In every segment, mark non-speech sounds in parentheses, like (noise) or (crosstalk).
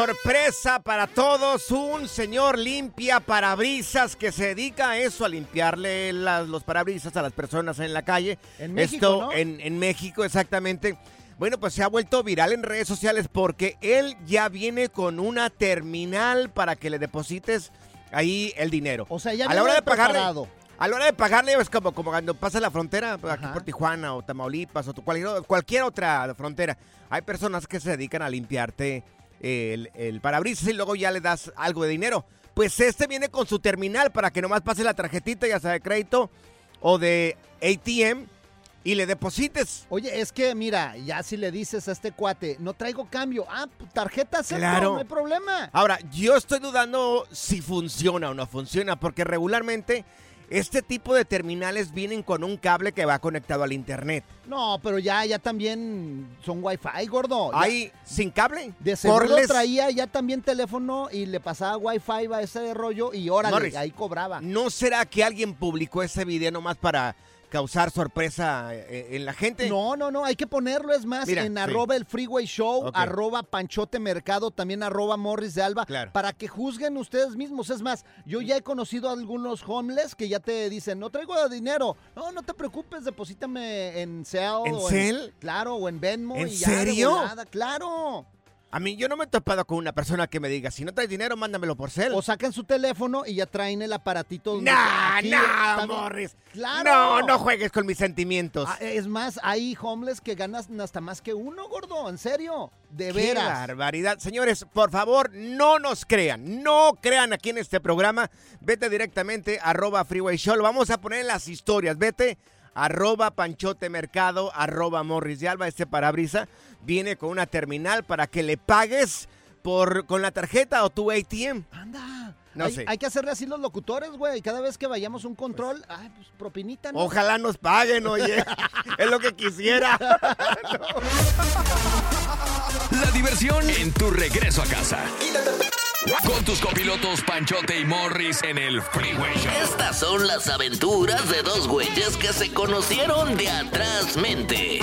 sorpresa para todos. Un señor limpia parabrisas que se dedica a eso, a limpiarle las- los parabrisas a las personas en la calle. En México, Esto ¿no? en, en México, exactamente. Bueno, pues se ha vuelto viral en redes sociales porque él ya viene con una terminal para que le deposites ahí el dinero. O sea, ya a la hora de pagarle. A la hora de pagarle es como, como cuando pasa la frontera, pues, aquí por Tijuana o Tamaulipas o tu- cualquier, cualquier otra frontera. Hay personas que se dedican a limpiarte el, el parabrisas y luego ya le das algo de dinero. Pues este viene con su terminal para que nomás pase la tarjetita, ya sea de crédito o de ATM, y le deposites. Oye, es que mira, ya si le dices a este cuate, no traigo cambio. Ah, pues, tarjeta acepto, Claro. no hay problema. Ahora, yo estoy dudando si funciona o no funciona, porque regularmente este tipo de terminales vienen con un cable que va conectado al internet. No, pero ya, ya también son wifi, gordo. ¿Hay sin cable? De seguro Corles- traía ya también teléfono y le pasaba wifi a ese rollo y órale, Morris. ahí cobraba. ¿No será que alguien publicó ese video nomás para causar sorpresa eh, en la gente? No, no, no, hay que ponerlo, es más, Mira, en sí. arroba el freeway show, arroba panchote mercado, también arroba morris de alba, Claro. para que juzguen ustedes mismos. Es más, yo ya he conocido a algunos homeless que ya te dicen, no traigo dinero. No, no te preocupes, deposítame en Cell. ¿En o Cel? Claro, o en Venmo. ¿En y ya serio? volada, claro. A mí yo no me he topado con una persona que me diga, si no traes dinero, mándamelo por cel. O sacan su teléfono y ya traen el aparatito. donde- Nah, aquí, nah, está- Morris. Claro. No, no juegues con mis sentimientos. Ah, es más, hay homeless que ganan hasta más que uno, gordo, en serio, de Qué veras. barbaridad. Señores, por favor, no nos crean. No crean aquí en este programa. Vete directamente arroba Freeway Show. Lo vamos a poner en las historias. Vete arroba Panchote Mercado, arroba Morris de Alba. Este parabrisa viene con una terminal para que le pagues por, con la tarjeta o tu ATM. Anda. No hay, sé. hay que hacerle así los locutores, güey. Cada vez que vayamos a un control, ay, pues propinita, ¿no? Ojalá nos paguen, oye. (laughs) es lo que quisiera. (laughs) La diversión en tu regreso a casa. Con tus copilotos Panchote y Morris en el Freeway Show. Estas son las aventuras de dos güeyes que se conocieron de atrás mente.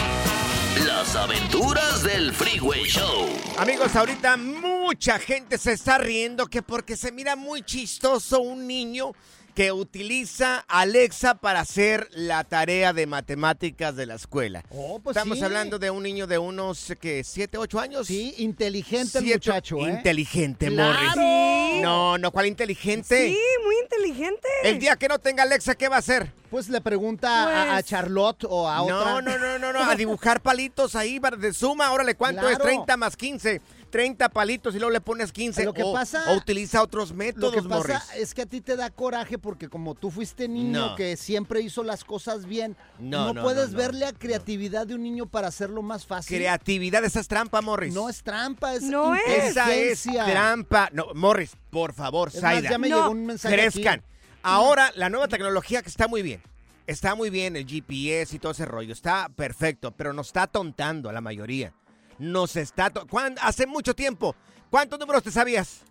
Las aventuras del Freeway Show. Amigos, ahorita mucha Mucha gente se está riendo que porque se mira muy chistoso un niño que utiliza Alexa para hacer la tarea de matemáticas de la escuela. Oh, pues Estamos sí. hablando de un niño de unos, que ¿Siete, ocho años? Sí, inteligente el muchacho, ¿eh? Inteligente, ¡Claro! Morris. Sí. No, no, ¿cuál inteligente? Sí, muy inteligente. El día que no tenga Alexa, ¿qué va a hacer? Pues le pregunta a- a, Pues- Charlotte o a No, otra. no, no, no, no, a (laughs) dibujar palitos ahí para- de suma. Órale, ¿cuánto es? Claro. 30 más 15. 30 palitos y luego le pones 15. Lo que o, pasa- o utiliza otros Lo métodos, que pasa Morris. es que a ti te da coraje porque como tú fuiste niño No. que siempre hizo las cosas bien, No, no, no, puedes no, no, ver la creatividad de un niño para hacerlo más fácil. Creatividad, esa es trampa, Morris. no es trampa, es No es. Esa es trampa. No, Morris, por favor, Es más, ya me No. llegó un mensaje crezcan. aquí. Ahora, la nueva tecnología que está muy bien. Está muy bien el GPS y todo ese rollo. Está perfecto, pero nos está tontando a la mayoría. Nos está... to- ¿Cuán- Hace mucho tiempo. ¿Cuántos números te sabías?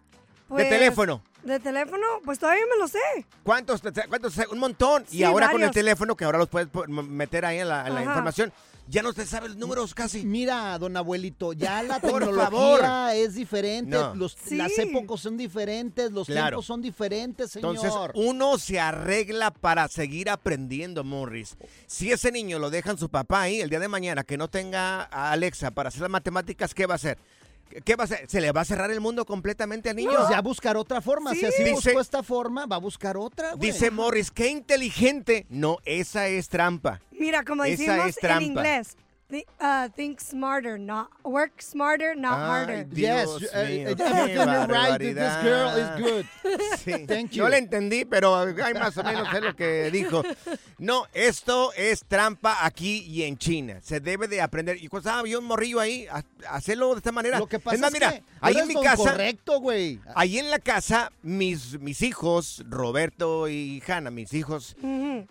Pues, de teléfono. De teléfono, pues todavía me lo sé. ¿Cuántos? cuántos un montón. y ahora con el teléfono, que ahora los puedes meter ahí en la, en la Ajá. información, ya no te sabes los números casi. Mira, don abuelito, ya la (laughs) tecnología favor. es diferente, No. los- Sí. las épocas son diferentes, los Claro. tiempos son diferentes, señor. Entonces, uno se arregla para seguir aprendiendo, Morris. Si ese niño lo dejan su papá ahí el día de mañana, que no tenga a Alexa para hacer las matemáticas, ¿qué va a hacer? ¿Qué va a hacer? ¿Se le va a cerrar el mundo completamente al niño? Pues ya buscar otra forma, si Sí. así Dice- buscó esta forma, va a buscar otra, güey. Dice Morris, qué inteligente. No, esa es trampa. Mira, como Esa decimos es trampa. en inglés, uh, think smarter, not work smarter, not harder. Yes, Dios mío, qué everything is right, this girl is good. (laughs) Sí. Thank you. No le entendí, pero hay más o menos es lo que dijo. No, esto es trampa aquí y en China. Se debe de aprender. Y cuando estaba yo un morrillo ahí, a- hacerlo de esta manera. Lo que pasa es más, es mira, que ahí en mi casa, correcto, güey. ahí en la casa, mis, mis hijos, Roberto y Hanna, mis hijos,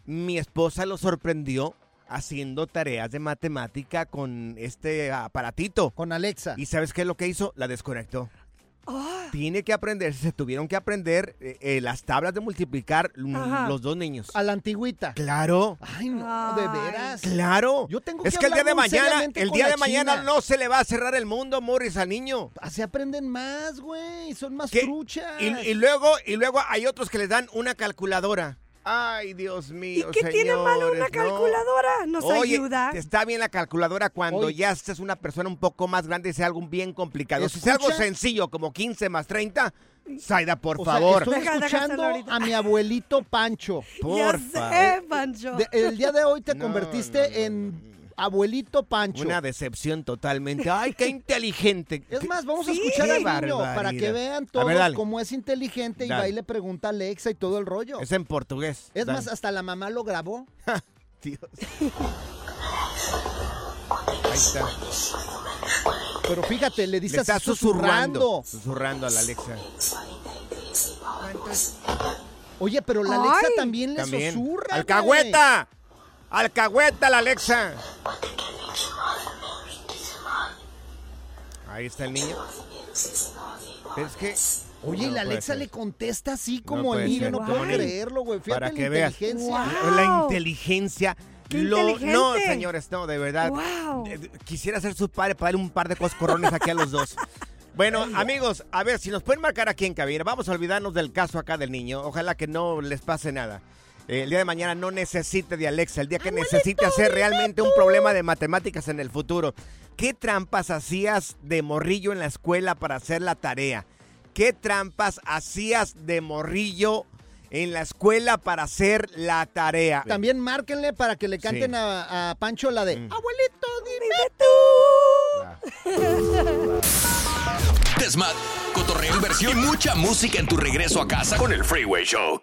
mi esposa los sorprendió haciendo tareas de matemática con este aparatito. Con Alexa. ¿Y sabes qué es lo que hizo? La desconectó. Ah, Tiene que aprender, se tuvieron que aprender eh, eh, las tablas de multiplicar mm, Ajá. los dos niños. A la antigüita. Claro, Ay, no, de veras. claro. Yo tengo es que que el día de mañana, el día de mañana no se le va a cerrar el mundo, Morris, al niño. Así aprenden más, güey. Son más ¿Qué? truchas. Y, y luego, y luego hay otros que les dan una calculadora. Ay, Dios ¿Y mío, qué tiene malo una calculadora? Nos Oye, ayuda. está bien la calculadora cuando Oye. ya estés una persona un poco más grande y sea algo bien complicado. Si es algo sencillo como 15 más 30, Zaida, por O sea, favor. estoy escuchando a mi abuelito Pancho. Por ya favor. sé, Pancho. De- el día de hoy te No, convertiste no, no, en abuelito Pancho. Una decepción totalmente. Ay, qué inteligente. (laughs) Es más, vamos a escuchar al niño para que vean todos ver, cómo es inteligente y va y le pregunta a Alexa y todo el rollo. Es en portugués. Es Dale. más, hasta la mamá lo grabó. (laughs) Dios. Ahí está. Pero fíjate, le dice Le está así susurrando. susurrando. Susurrando a la Alexa. Oye, pero la Alexa Ay. también le También. susurra. güey. ¡Alcahueta! ¡Alcahueta la Alexa! Ahí está el niño. Pero es que. Oye, No la Alexa ser. le contesta así No como el niño, ser, no ¿cómo puedo no? creerlo, güey. Fíjate Para la que veas. inteligencia. Wow. La inteligencia. ¡Qué Lo- no, señores, no, de verdad. Wow. Quisiera ser su padre para darle un par de coscorrones aquí a los dos. (laughs) Bueno, amigos, a ver, si nos pueden marcar aquí en cabina, vamos a olvidarnos del caso acá del niño. Ojalá que no les pase nada. Eh, el día de mañana no necesite de Alexa, el día que necesite hacer realmente un problema de matemáticas en el futuro. ¿Qué trampas hacías de morrillo en la escuela para hacer la tarea? ¿Qué trampas hacías de morrillo en la escuela para hacer la tarea? También márquenle para que le Sí. canten a, a Pancho la de Mm. Abuelito, dime (laughs) Desmad, cotorreo, inversión y mucha música en tu regreso a casa con el Freeway Show.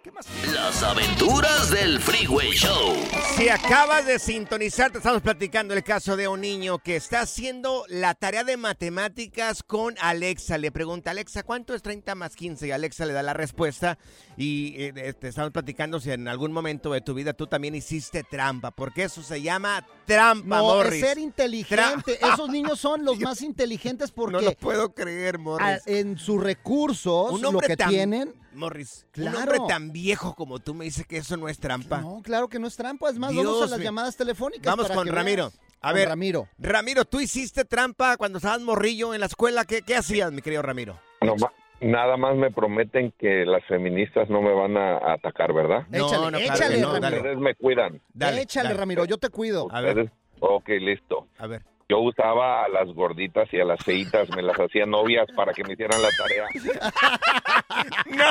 Las aventuras del Freeway Show. Si acabas de sintonizar, te estamos platicando el caso de un niño que está haciendo la tarea de matemáticas con Alexa. Le pregunta, Alexa, ¿cuánto es 30 más 15? Y Alexa le da la respuesta. Y eh, te estamos platicando si en algún momento de tu vida tú también hiciste trampa, porque eso se llama trampa, No, Morris. es ser inteligente. Esos niños son los (laughs) más inteligentes No lo porque puedo creer, a- Morris. en sus recursos, un lo hombre que tan, tienen. Morris, Claro. un hombre tan viejo como tú me dice que eso no es trampa. No, claro que no es trampa. Es más, Dios vamos a las llamadas telefónicas. Vamos para con que Ramiro. veas. A ver, Ramiro. Ramiro, ¿tú hiciste trampa cuando estabas morrillo en la escuela? ¿Qué, qué hacías, mi querido Ramiro? No ma- nada más me prometen que las feministas no me van a atacar, ¿verdad? Échale, échale, Ramiro. Ustedes me cuidan. Échale, Ramiro, yo te cuido. Ustedes- Ok, listo. A ver. Yo usaba a las gorditas y a las feitas, me las hacía novias para que me hicieran la tarea. (laughs)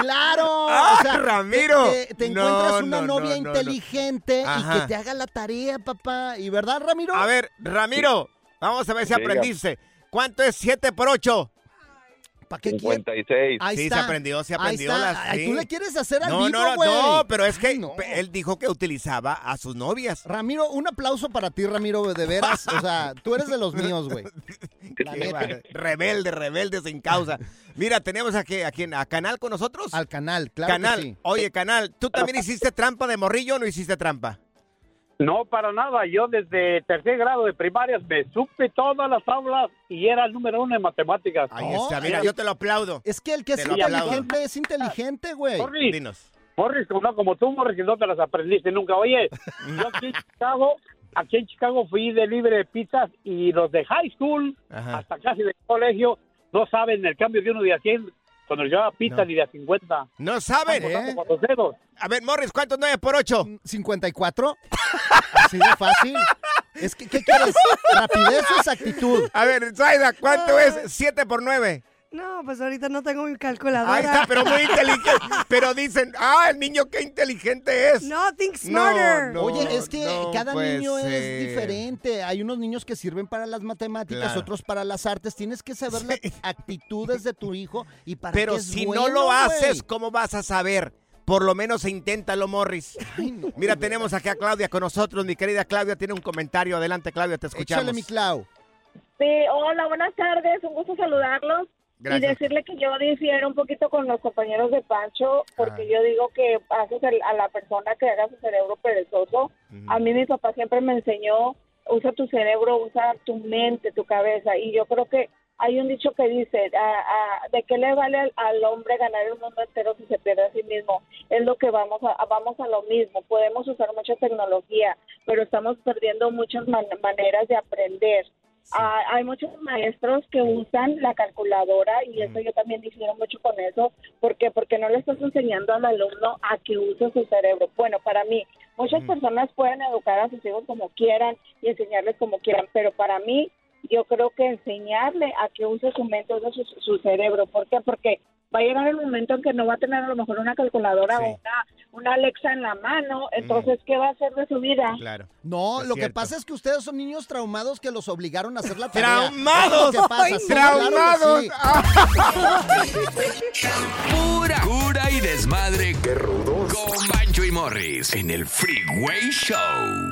¡Claro! Ah, o sea, Ramiro. Te, te- te No, encuentras una no, novia no, no, no. inteligente y que te haga la tarea, papá. ¿Y verdad, Ramiro? A ver, Ramiro, vamos a ver si aprendiste. ¿Cuánto es 7 por 8? ¿Para qué 56. Ahí sí, está. se aprendió, se Ahí aprendió. está. las- sí. tú le quieres hacer al No, vivo, no, no, no, pero es que Ay, no. él dijo que utilizaba a sus novias. Ramiro, un aplauso para ti, Ramiro, de veras. O sea, tú eres de los míos, güey. (laughs) Rebelde, rebelde sin causa. Mira, tenemos aquí, aquí a Canal con nosotros. Al canal, claro Canal, que sí. oye, Canal, ¿tú también hiciste trampa de morrillo o no hiciste trampa? No, para nada. Yo desde tercer grado de primaria me supe todas las aulas y era el número uno en matemáticas. Ahí está, mira, yo te lo aplaudo. Es que el que es Te aplaudo. inteligente es inteligente, güey. Morris, Dinos. Morris, como, no, como tú, Morris, que no te las aprendiste nunca. Oye, (laughs) yo aquí en Chicago, aquí en Chicago fui de libre de pizzas y los de high school Ajá. hasta casi de colegio no saben el cambio de uno de a 100 cuando llevaba pizza No. ni de a 50. No saben. Contando con los dedos. A ver, Morris, ¿cuánto es 9 por 8? ¿54? (laughs) Así de fácil. Es que, ¿qué quieres? ¿Rapidez o exactitud? A ver, Zaida, ¿cuánto es 7 por 9? No, pues ahorita no tengo mi calculadora. Ahí está, pero muy inteligente. Pero dicen, ah, el niño qué inteligente es. No, think No, smarter. no. Oye, es que no cada niño ser. es diferente. Hay unos niños que sirven para las matemáticas, Claro. otros para las artes. Tienes que saber las (laughs) actitudes de tu hijo y para Pero qué es si bueno, no lo haces, ¿cómo vas a saber? Por lo menos inténtalo, Morris. Mira, tenemos aquí a Claudia con nosotros. Mi querida Claudia tiene un comentario. Adelante, Claudia, te escuchamos. Échale, mi Clau. Sí, hola, buenas tardes, un gusto saludarlos. Gracias. Y decirle que yo difiero un poquito con los compañeros de Pancho, porque yo digo que haces el- a la persona que haga su cerebro perezoso. A mí mi papá siempre me enseñó, usa tu cerebro, usa tu mente, tu cabeza. Y yo creo que hay un dicho que dice, ah, ah, ¿de qué le vale al, al hombre ganar el mundo entero si se pierde a sí mismo? Es lo que vamos a, a- vamos a lo mismo. Podemos usar mucha tecnología, pero estamos perdiendo muchas man- maneras de aprender. Ah, hay muchos maestros que usan la calculadora y eso yo también difiero mucho con eso. ¿Por qué? Porque no le estás enseñando al alumno a que use su cerebro. Bueno, para mí, muchas personas pueden educar a sus hijos como quieran y enseñarles como quieran, pero para mí, yo creo que enseñarle a que use su mente, use su, su cerebro. ¿Por qué? Porque va a llegar el momento en que no va a tener a lo mejor una calculadora o una, una Alexa en la mano. Entonces, ¿qué va a hacer de su vida? Claro. No, Es lo que pasa es que ustedes son niños traumados que los obligaron a hacer la tarea. ¡Traumados! Pasa, ¡Ay, sí, claro que ¡Traumados! sí. Pura cura y desmadre. ¡Qué rudos! Con Bancho y Morris en el Freeway Show.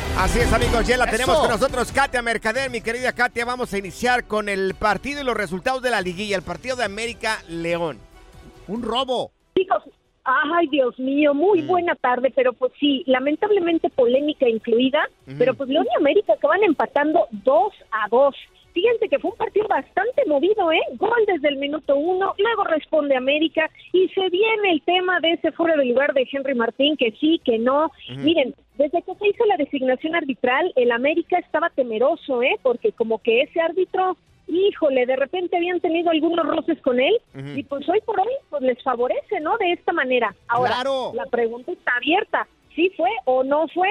Así es, amigos, ya la Eso. tenemos con nosotros, Katia Mercader. Mi querida Katia, vamos a iniciar con el partido y los resultados de la liguilla, el partido de América León. Un robo. Chicos, ay Dios mío, muy buena tarde, pero pues sí, lamentablemente polémica incluida, pero pues León y América acaban empatando 2 a 2. Fíjense que fue un partido bastante movido, ¿eh? Gol desde el minuto uno, luego responde América y se viene el tema de ese fuera de lugar de Henry Martín, que sí, que no. Miren, desde que se hizo la designación arbitral, el América estaba temeroso, ¿eh? Porque como que ese árbitro, híjole, de repente habían tenido algunos roces con él y pues hoy por hoy pues les favorece, ¿no? De esta manera. Ahora, Claro. la pregunta está abierta. ¿Sí fue o no fue?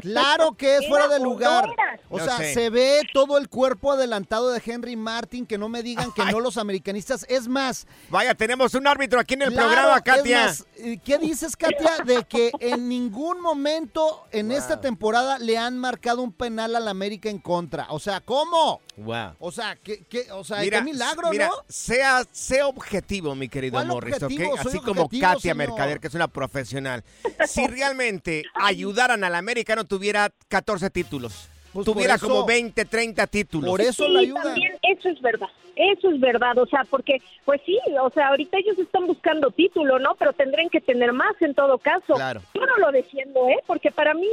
Claro que es (laughs) ¿Era fuera de lugar. O No sea, sé. se ve todo el cuerpo adelantado de Henry Martin, que no me digan que no los americanistas. Es más, Vaya, tenemos un árbitro aquí en el Claro, programa, es Katia. más, ¿Qué dices, Katia? De que en ningún momento en esta temporada le han marcado un penal al América en contra. O sea, ¿cómo? Wow. O sea, ¿qué, qué- o sea, Mira, qué milagro, mira, ¿no? Sea, sea objetivo, mi querido ¿Cuál Morris, Así como Katia señor. Mercader, que es una profesional. Si (laughs) realmente ayudaran al América, no tuviera 14 títulos. Pues tuviera eso- como 20, 30 títulos. Por eso Sí, la ayuda. también eso es verdad. Eso es verdad, o sea, porque, pues sí, o sea, ahorita ellos están buscando título, ¿no? Pero tendrían que tener más en todo caso. Claro. Yo no lo defiendo, ¿eh? Porque para mí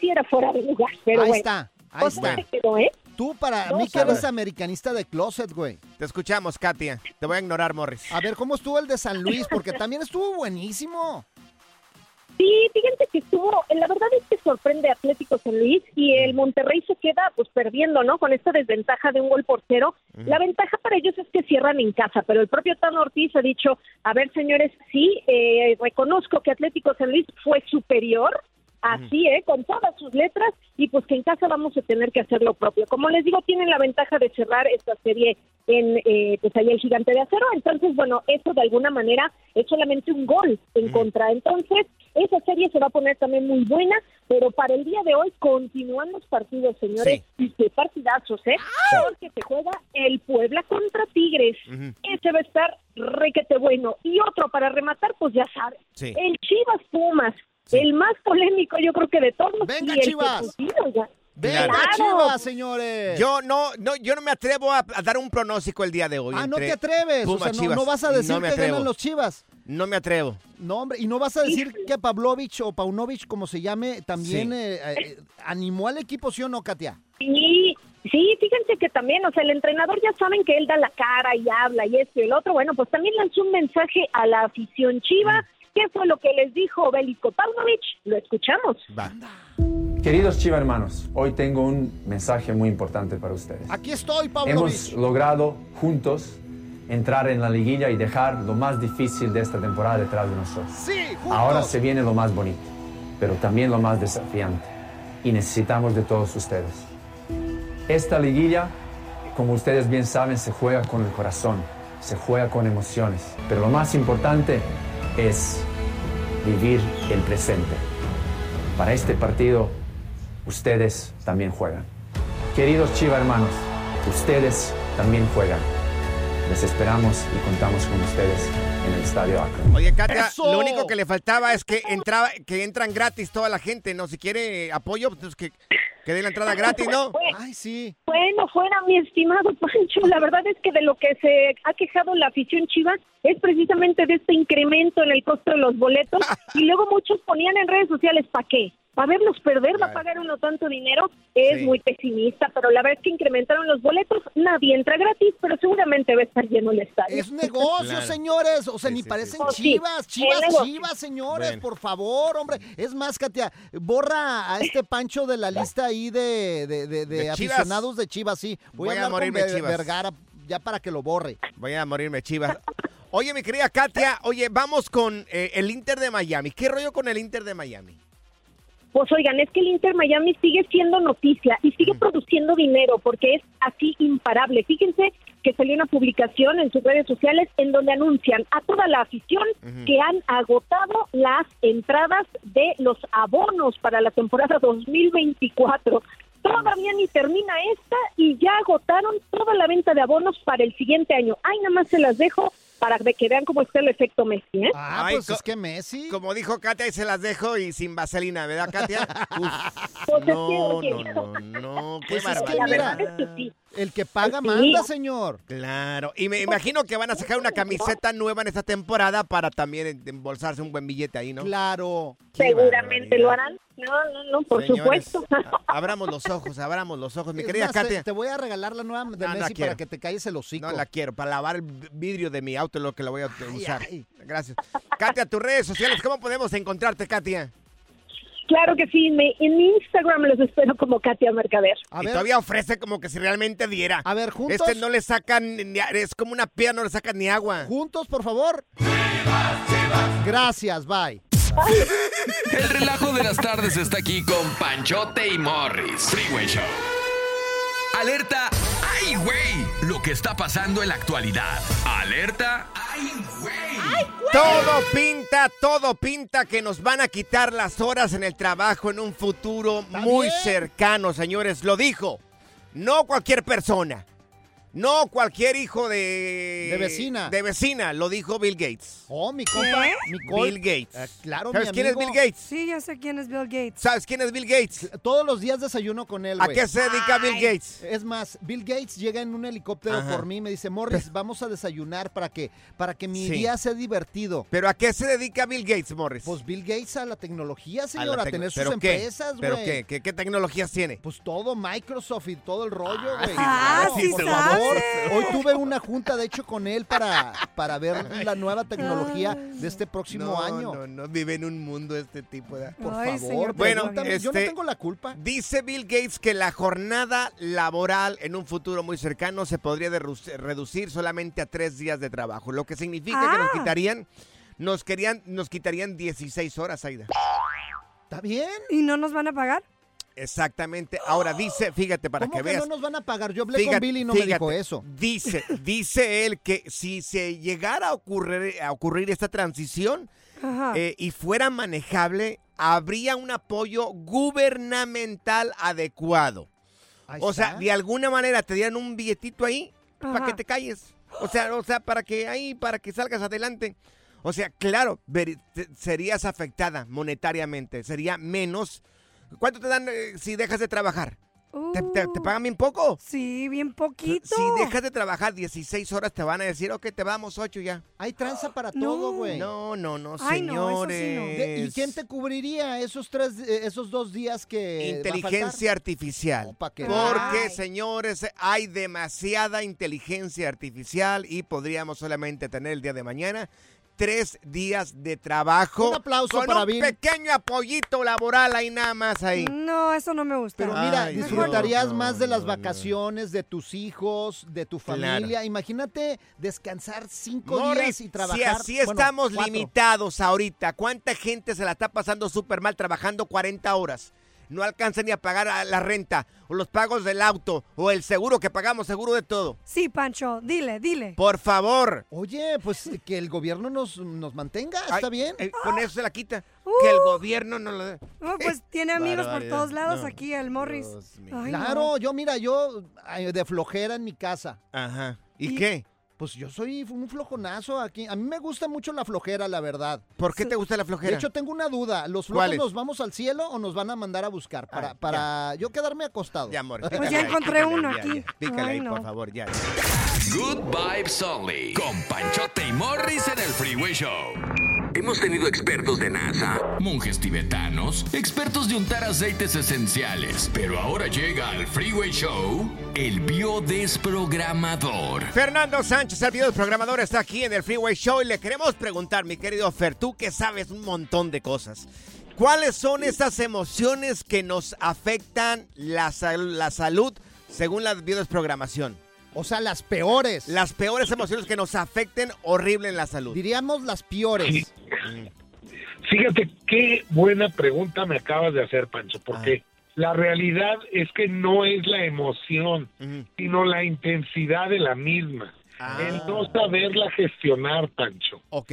sí era fuera de lugar, pero ahí bueno. está, ahí Pues está. quedó, ¿eh? Tú para No mí que eres americanista de closet, güey. Te escuchamos, Katia. Te voy a ignorar, Morris. A ver, ¿cómo estuvo el de San Luis? Porque también estuvo buenísimo. Sí, fíjense que estuvo, la verdad es que sorprende a Atlético San Luis y el Monterrey se queda pues perdiendo, ¿no? Con esta desventaja de un gol por cero. La ventaja para ellos es que cierran en casa, pero el propio Tano Ortiz ha dicho, a ver señores, sí, eh, reconozco que Atlético San Luis fue superior, así, ¿eh? Con todas sus letras y pues que en casa vamos a tener que hacer lo propio. Como les digo, tienen la ventaja de cerrar esta serie en, eh, pues ahí el gigante de acero, entonces bueno, eso de alguna manera es solamente un gol en contra, entonces esa serie se va a poner también muy buena, pero para el día de hoy continúan los partidos, señores, y qué partidazos, ¿eh? Porque se juega el Puebla contra Tigres, ese va a estar requete bueno, y otro para rematar, pues ya sabes, Sí. el Chivas Pumas, el más polémico yo creo que de todos, Venga, y el que Chivas. ya. Venga, Claro. Chivas, señores. Yo no, no, yo no me atrevo a, a dar un pronóstico el día de hoy. ah, no te atreves. O Pumas, sea, no, Chivas. no vas a decir No que atrevo. ganan los Chivas. No me atrevo. No, hombre, y no vas a decir que Pavlovich o Paunovic, como se llame, también Sí. eh, eh, animó al equipo, ¿sí o no, Katia? Sí, sí, fíjense que también, o sea, el entrenador ya saben que él da la cara y habla y esto y el otro. Bueno, pues también lanzó un mensaje a la afición chiva. ¿Qué fue lo que les dijo Bélico Paunovic? Lo escuchamos. Queridos Chiva hermanos, hoy tengo un mensaje muy importante para ustedes. Aquí estoy, Hemos Pavlovich. logrado juntos entrar en la liguilla y dejar lo más difícil de esta temporada detrás de nosotros. Sí, juntos. Ahora se viene lo más bonito, pero también lo más desafiante. Y necesitamos de todos ustedes. Esta liguilla, como ustedes bien saben, se juega con el corazón, se juega con emociones. Pero lo más importante es vivir el presente. Para este partido, ustedes también juegan. Queridos Chiva hermanos, ustedes también juegan. Les esperamos y contamos con ustedes en el Estadio Akron. Oye, Katia, ¡Eso! lo único que le faltaba es que entraba, que entran gratis toda la gente, ¿no? Si quiere apoyo, pues que, que dé la entrada gratis, ¿no? Ay, sí. Bueno, fuera mi estimado Pancho, la verdad es que de lo que se ha quejado la afición chiva es precisamente de este incremento en el costo de los boletos (laughs) y luego muchos ponían en redes sociales, ¿para qué? ¿Para verlos perder? ¿Va a pagar uno tanto dinero? Es Sí. muy pesimista, pero la verdad es que incrementaron los boletos, nadie entra gratis, pero seguramente va a estar lleno el estadio. Es negocio, Claro. señores. O sea, Sí, ni sí, parecen sí. Sí, chivas, chivas, negocio. chivas, señores, Bueno. por favor, hombre. Es más, Katia, borra a este Pancho de la lista ahí de, de, de- de De Chivas. aficionados de Chivas, sí. Voy, Voy a a morirme con Chivas. Vergara ya para que lo borre. Voy a morirme, chivas. Oye, mi querida Katia, oye, vamos con eh, el Inter de Miami. ¿Qué rollo con el Inter de Miami? Pues oigan, es que el Inter Miami sigue siendo noticia y sigue produciendo dinero porque es así imparable. Fíjense que salió una publicación en sus redes sociales en donde anuncian a toda la afición que han agotado las entradas de los abonos para la temporada 2024. Todavía ni termina esta y ya agotaron toda la venta de abonos para el siguiente año. Ay, nada más se las dejo para que vean cómo está el efecto Messi, ¿eh? Ah, Ay, pues es que Messi. Como dijo Katia, ahí se las dejo y sin vaselina, ¿verdad, Katia? (laughs) Uf, Pues es que, no, oye, no, no, no, qué Pues es que barbaridad. la verdad es que sí. El que paga Sí. manda, señor. Claro, y me imagino que van a sacar una camiseta nueva en esta temporada para también embolsarse un buen billete ahí, ¿no? Claro. Seguramente lo harán. No, no, no, por Señores, supuesto. abramos los ojos, abramos los ojos. Mi Es querida más, Katia. Te voy a regalar la nueva de No, Messi quiero. para que te calles el hocico. No la quiero, para lavar el vidrio de mi auto es lo que la voy a usar. ay. Gracias. Katia, tus redes sociales, ¿cómo podemos encontrarte, Katia? Claro que sí, me, en Instagram los espero como Katia Mercader. y todavía ofrece como que si realmente diera. A ver, juntos. Este no le sacan, ni, es como una piedra, no le sacan ni agua. Juntos, por favor. Gracias, bye. (laughs) El relajo de las tardes está aquí con Panchote y Morris. Freeway Show. Alerta. ¡Ay, güey! Lo que está pasando en la actualidad. Alerta. ¡Ay, güey! Todo pinta, todo pinta que nos van a quitar las horas en el trabajo en un futuro muy bien. cercano, señores. Lo dijo. No cualquier persona. No cualquier hijo de... De vecina. De vecina, lo dijo Bill Gates. Oh, mi compa, Nicole. Bill Gates. Eh, claro, ¿Sabes mi quién es. Bill Gates? Sí, ya sé quién es Bill Gates. ¿Sabes quién es Bill Gates? Todos los días desayuno con él, ¿A qué se dedica Bill Gates? Es más, Bill Gates llega en un helicóptero Ajá. por mí y me dice, Morris, (laughs) vamos a desayunar para que, para que mi Sí. día sea divertido. ¿Pero a qué se dedica Bill Gates, Morris? Pues Bill Gates a la tecnología, A señor, a, tener sus empresas, güey. ¿Pero qué? ¿Qué, qué tecnologías tiene? Pues todo, Microsoft y todo el rollo, güey. Ah, No, sí por sabe. favor. (laughs) Hoy tuve una junta, de hecho, con él para, para ver la nueva tecnología de este próximo no, año. No, no, vive en un mundo este tipo de... Por Ay, favor, señor, Bueno, yo no este- tengo la culpa. Dice Bill Gates que la jornada laboral en un futuro muy cercano se podría reducir solamente a tres días de trabajo, lo que significa que nos Ah. quitarían, nos querían, nos quitarían 16 horas, Aida. ¿Está bien? ¿Y no nos van a pagar? Exactamente. Ahora dice, fíjate para ¿Cómo que que, veas. no nos van a pagar? Yo hablé Fíjate, con Billy y no me dijo eso. Dice, (laughs) dice él que si se llegara a ocurrir, a ocurrir esta transición eh, y fuera manejable, habría un apoyo gubernamental adecuado. Ahí O sea, de alguna manera te dieran un billetito ahí para que te calles. O sea, o sea, para que ahí, para que salgas adelante. O sea, claro, ver- te- serías afectada monetariamente. Sería menos. ¿Cuánto te dan eh, si dejas de trabajar? ¿Te, te- te Uh, pagan bien poco? Sí, bien poquito. Si dejas de trabajar 16 horas, te van a decir, ok, te vamos 8 ya. Hay tranza para No. todo, güey. No, no, no, Ay, no, eso sí no. señores. ¿Y quién te cubriría esos tres, eh, esos dos días que va a Inteligencia artificial. Oh, pa' que Porque, Ay. señores, hay demasiada inteligencia artificial y podríamos solamente tener el día de mañana tres días de trabajo. Un aplauso con para un pequeño apoyito laboral ahí nada más ahí. No, eso no me gusta. Pero mira, Ay, disfrutarías no, más de las no. vacaciones, de tus hijos, de tu Claro. familia. Imagínate descansar cinco Morris, días y trabajar. si así bueno, estamos cuatro. limitados ahorita, ¿cuánta gente se la está pasando súper mal trabajando 40 horas? No alcanza ni a pagar a la renta, o los pagos del auto, o el seguro que pagamos, seguro de todo. Sí, Pancho, dile, dile. Por favor. Oye, pues que el gobierno nos, nos mantenga, Ay, ¿está bien? eh, con eso se la quita. Que el gobierno no lo dé. No, pues tiene (laughs) amigos por todos lados No. aquí, el Morris. No. Claro, yo mira, yo de flojera en mi casa. Ajá. ¿Y, Y- qué? Pues yo soy un flojonazo aquí. A mí me gusta mucho la flojera, la verdad. ¿Por qué te gusta la De flojera? hecho, tengo una duda. ¿Los ¿Cuál flojos nos vamos al cielo o nos van a mandar a buscar? Para, Ay, para yo quedarme acostado. ya, amor. Pues ya encontré pícale, uno ya, aquí. ya. Pícale Ay, ahí, no. por favor, ya. Good vibes only. Con Panchote y Morris en el Freeway Show. Hemos tenido expertos de NASA, monjes tibetanos, expertos de untar aceites esenciales. Pero ahora llega al Freeway Show el biodesprogramador. Fernando Sánchez, el video programador, está aquí en el Freeway Show y le queremos preguntar, mi querido Fer, tú que sabes un montón de cosas. ¿Cuáles son esas emociones que nos afectan la, sal- la salud según la biodesprogramación? O sea, las peores. Las peores emociones que nos afecten horrible en la salud. Diríamos las peores. Fíjate qué buena pregunta me acabas de hacer, Pancho, porque la realidad es que no es la emoción, sino la intensidad de la misma. Ah. El no saberla gestionar, Pancho. Ok,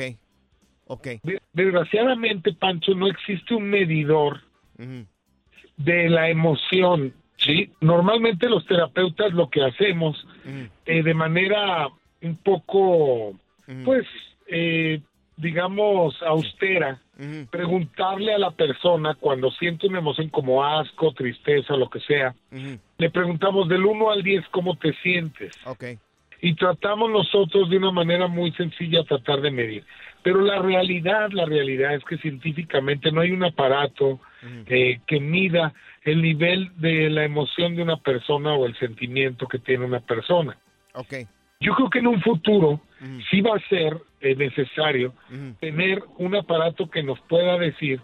ok. De- Desgraciadamente, Pancho, no existe un medidor de la emoción, ¿sí? Normalmente los terapeutas lo que hacemos Ujú. eh, de manera un poco, Ujú. pues, eh, digamos, austera, preguntarle a la persona cuando siente una emoción como asco, tristeza, lo que sea, le preguntamos del 1 al 10 cómo te sientes. Y tratamos nosotros de una manera muy sencilla tratar de medir. Pero la realidad, la realidad es que científicamente no hay un aparato eh, que mida el nivel de la emoción de una persona o el sentimiento que tiene una persona. Ok. Yo creo que en un futuro sí va a ser eh, necesario tener un aparato que nos pueda decir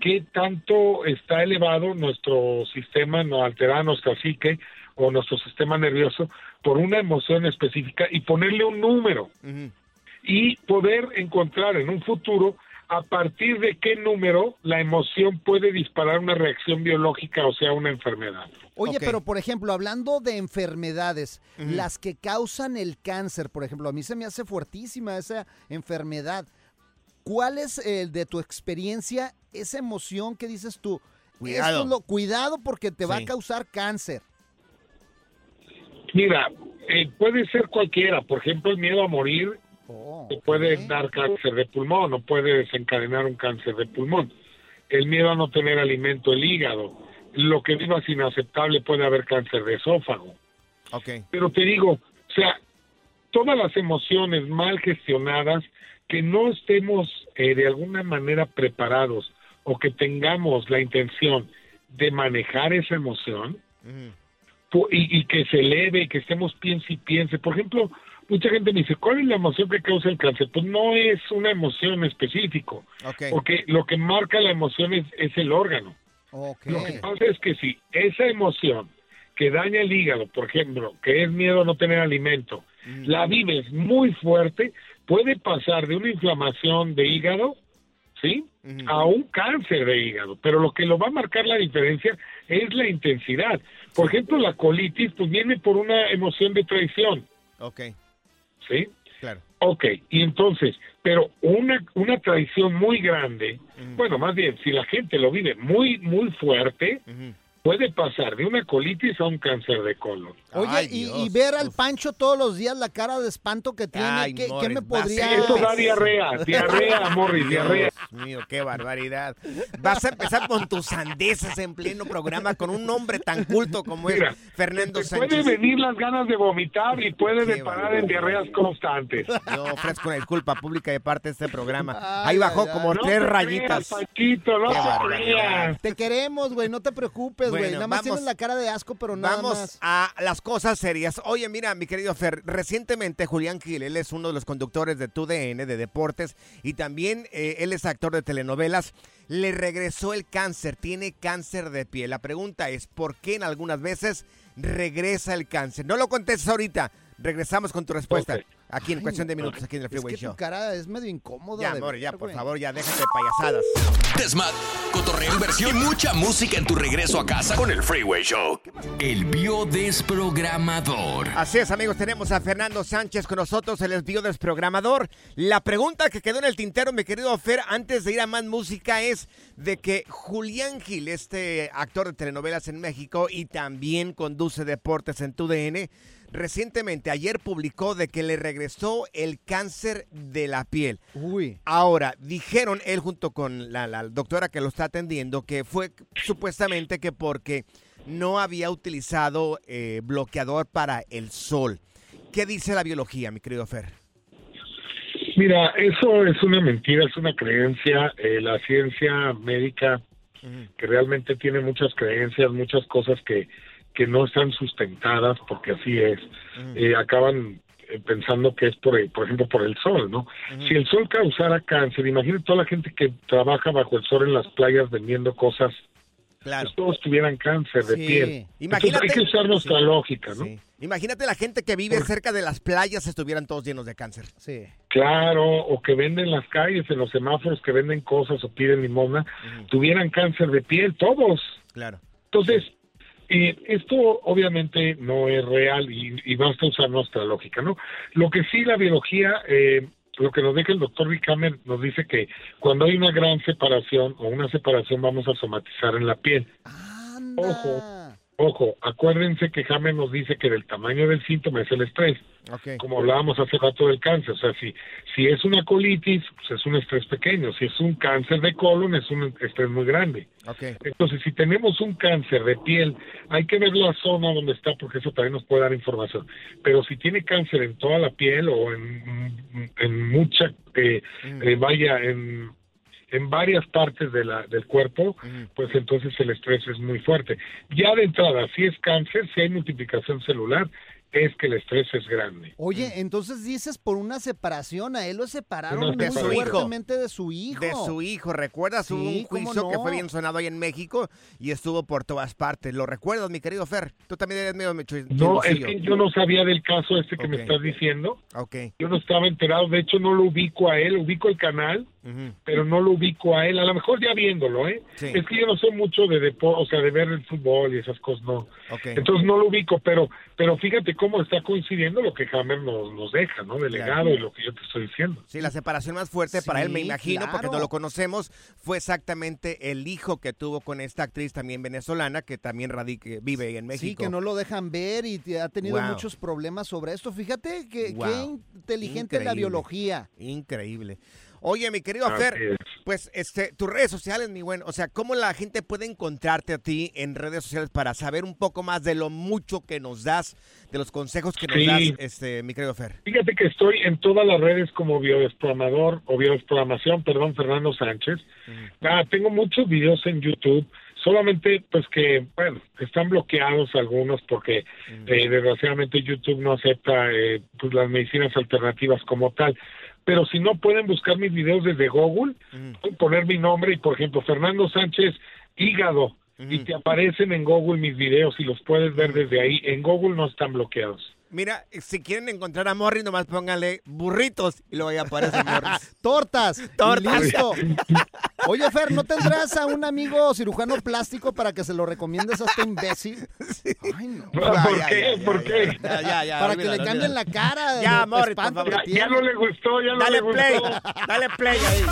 qué tanto está elevado nuestro sistema, no alterar nuestra psique o nuestro sistema nervioso por una emoción específica y ponerle un número y poder encontrar en un futuro a partir de qué número la emoción puede disparar una reacción biológica, o sea, una enfermedad. Oye, pero por ejemplo, hablando de enfermedades, las que causan el cáncer, por ejemplo, a mí se me hace fuertísima esa enfermedad. ¿Cuál es el de tu experiencia, esa emoción que dices tú? Cuidado. Esto es lo- cuidado porque te va a causar cáncer. Mira, eh, puede ser cualquiera, por ejemplo, el miedo a morir puede dar cáncer de pulmón o puede desencadenar un cáncer de pulmón. El miedo a no tener alimento, el hígado, lo que es inaceptable, puede haber cáncer de esófago. Ok. Pero te digo, o sea, todas las emociones mal gestionadas, que no estemos eh, de alguna manera preparados o que tengamos la intención de manejar esa emoción y que se eleve y que estemos piense y piense. Por ejemplo, mucha gente me dice, ¿cuál es la emoción que causa el cáncer? Pues no es una emoción específico, Ok. porque lo que marca la emoción es, es el órgano. Lo que pasa es que si esa emoción que daña el hígado, por ejemplo, que es miedo a no tener alimento, la vives muy fuerte, puede pasar de una inflamación de hígado, ¿sí? A un cáncer de hígado. Pero lo que lo va a marcar la diferencia es la intensidad. Por ejemplo, la colitis, pues viene por una emoción de traición, Ok. ¿Sí? Claro. Ok, y entonces, pero una, una traición muy grande, bueno, más bien, si la gente lo vive muy, muy fuerte, puede pasar de una colitis a un cáncer de colon. Oye, y, y ver al Pancho todos los días la cara de espanto que tiene, Ay, ¿qué, qué me podría...? ser- Eso da diarrea, diarrea, (laughs) Morris, diarrea. Dios mío, qué barbaridad. Vas a empezar con tus sandeces en pleno programa con un hombre tan culto como Mira, es Fernando Sánchez. puede venir las ganas de vomitar y puede deparar en diarreas constantes. Yo ofrezco una disculpa pública de parte de este programa. Ay, Ahí bajó como. No tres te rayitas. creas, Panchito, no te. Te queremos, güey, no te preocupes, güey. Bueno, nada más vamos. tienes la cara de asco, pero nada Vamos más. a las cosas serias. Oye, mira, mi querido Fer, recientemente Julián Gil, él es uno de los conductores de TUDN, de deportes, y también eh, él es actor de telenovelas. Le regresó el cáncer, tiene cáncer de piel. La pregunta es, ¿por qué en algunas veces regresa el cáncer? No lo contestes ahorita. Regresamos con tu respuesta. Aquí en Ay, cuestión de minutos, aquí en el Es Freeway que Show. tu cara es medio incómoda. Ya, de amor, ya, por güey. favor, ya déjate de payasadas. Desmad, cotorreo, inversión y mucha música en tu regreso a casa con el Freeway Show. El biodesprogramador. Así es, amigos, tenemos a Fernando Sánchez con nosotros, el bio desprogramador. La pregunta que quedó en el tintero, mi querido Fer, antes de ir a más música, es de que Julián Gil, este actor de telenovelas en México y también conduce deportes en TUDN, recientemente, ayer publicó de que le regresó el cáncer de la piel. Uy. Ahora, dijeron él junto con la, la doctora que lo está atendiendo que fue supuestamente que porque no había utilizado eh, bloqueador para el sol. ¿Qué dice la biología, mi querido Fer? Mira, eso es una mentira, es una creencia. Eh, la ciencia médica, que realmente tiene muchas creencias, muchas cosas que, que no están sustentadas, porque así es, eh, acaban eh, pensando que es por, por ejemplo, por el sol, ¿no? Si el sol causara cáncer, imagínate toda la gente que trabaja bajo el sol en las playas vendiendo cosas, Claro. pues todos tuvieran cáncer de Sí. piel. Imagínate- Entonces hay que usar nuestra Sí. lógica, ¿no? Imagínate la gente que vive cerca de las playas estuvieran todos llenos de cáncer. Sí. Claro, o que venden las calles, en los semáforos que venden cosas o piden limosna, tuvieran cáncer de piel, todos. Claro. Entonces, eh, esto obviamente no es real y, y basta usar nuestra lógica, ¿no? Lo que sí la biología, eh, lo que nos deja el doctor Rick Hammer, nos dice que cuando hay una gran separación o una separación vamos a somatizar en la piel. Ojo, Ojo, acuérdense que Hammer nos dice que del tamaño del síntoma es el estrés. Como hablábamos hace rato del cáncer. O sea, si, si es una colitis, pues es un estrés pequeño. Si es un cáncer de colon, es un estrés muy grande. Entonces, si tenemos un cáncer de piel, hay que ver la zona donde está, porque eso también nos puede dar información. Pero si tiene cáncer en toda la piel o en, en mucha, eh, eh, vaya, en en varias partes de la, del cuerpo, pues entonces el estrés es muy fuerte. Ya de entrada, si es cáncer, si hay multiplicación celular, es que el estrés es grande. Oye, entonces dices por una separación, a él lo separaron Una muy fuertemente de su hijo. De su hijo, ¿recuerdas? Sí, Hubo un ¿cómo juicio que fue bien sonado ahí en México y estuvo por todas partes. ¿Lo recuerdas, mi querido Fer? Tú también eres medio mecho- No, es que yo no sabía del caso este que me estás diciendo. Ok. Yo no estaba enterado, de hecho no lo ubico a él, ubico el canal, pero no lo ubico a él. A lo mejor ya viéndolo, ¿eh? Sí. Es que yo no soy mucho de deporte, o sea, de ver el fútbol y esas cosas, no. Ok. Entonces no lo ubico, pero pero fíjate cómo está coincidiendo lo que Hammer nos, nos deja, ¿no? De legado y lo que yo te estoy diciendo. Sí, la separación más fuerte para él, me imagino, porque no lo conocemos, fue exactamente el hijo que tuvo con esta actriz también venezolana que también radique, vive ahí en México. Sí, que no lo dejan ver y ha tenido Wow. muchos problemas sobre esto. Fíjate que Wow. qué inteligente la Increíble. biología. Increíble. Oye, mi querido Así Fer, es. pues este, tus redes sociales, mi buen, o sea, ¿cómo la gente puede encontrarte a ti en redes sociales para saber un poco más de lo mucho que nos das, de los consejos que nos Sí. das, este, mi querido Fer? Fíjate que estoy en todas las redes como biodesprogramador o biodesprogramación, perdón, Fernando Sánchez. Ah, tengo muchos videos en YouTube, solamente pues que, bueno, están bloqueados algunos porque eh, desgraciadamente YouTube no acepta eh, pues las medicinas alternativas como tal. Pero si no pueden buscar mis videos desde Google, pueden poner mi nombre y por ejemplo Fernando Sánchez hígado y te aparecen en Google mis videos y los puedes ver desde ahí. En Google no están bloqueados. Mira, si quieren encontrar a Morris, nomás pónganle burritos y luego ahí aparece (laughs) Morris. Tortas. Tortas. listo. Oye, Fer, ¿no tendrás a un amigo cirujano plástico para que se lo recomiendes a este imbécil? Ay, no. ¿Por Ya, qué? ya, ya, ¿Por ya, qué? Ya, ya, ya, para que le cambien la cara. de- Ya, Morris, por ya no le gustó, ya no Dale le gustó. play, dale play ahí.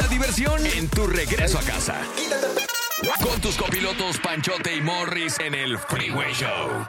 La diversión en tu regreso a casa. Con tus copilotos Panchote y Morris en el Freeway Show.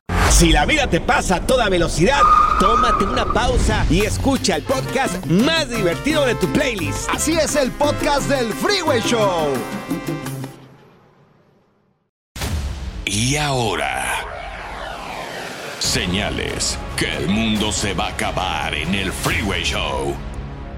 Si la vida te pasa a toda velocidad, tómate una pausa y escucha el podcast más divertido de tu playlist. Así es el podcast del Freeway Show. Y ahora. Señales que el mundo se va a acabar en el Freeway Show.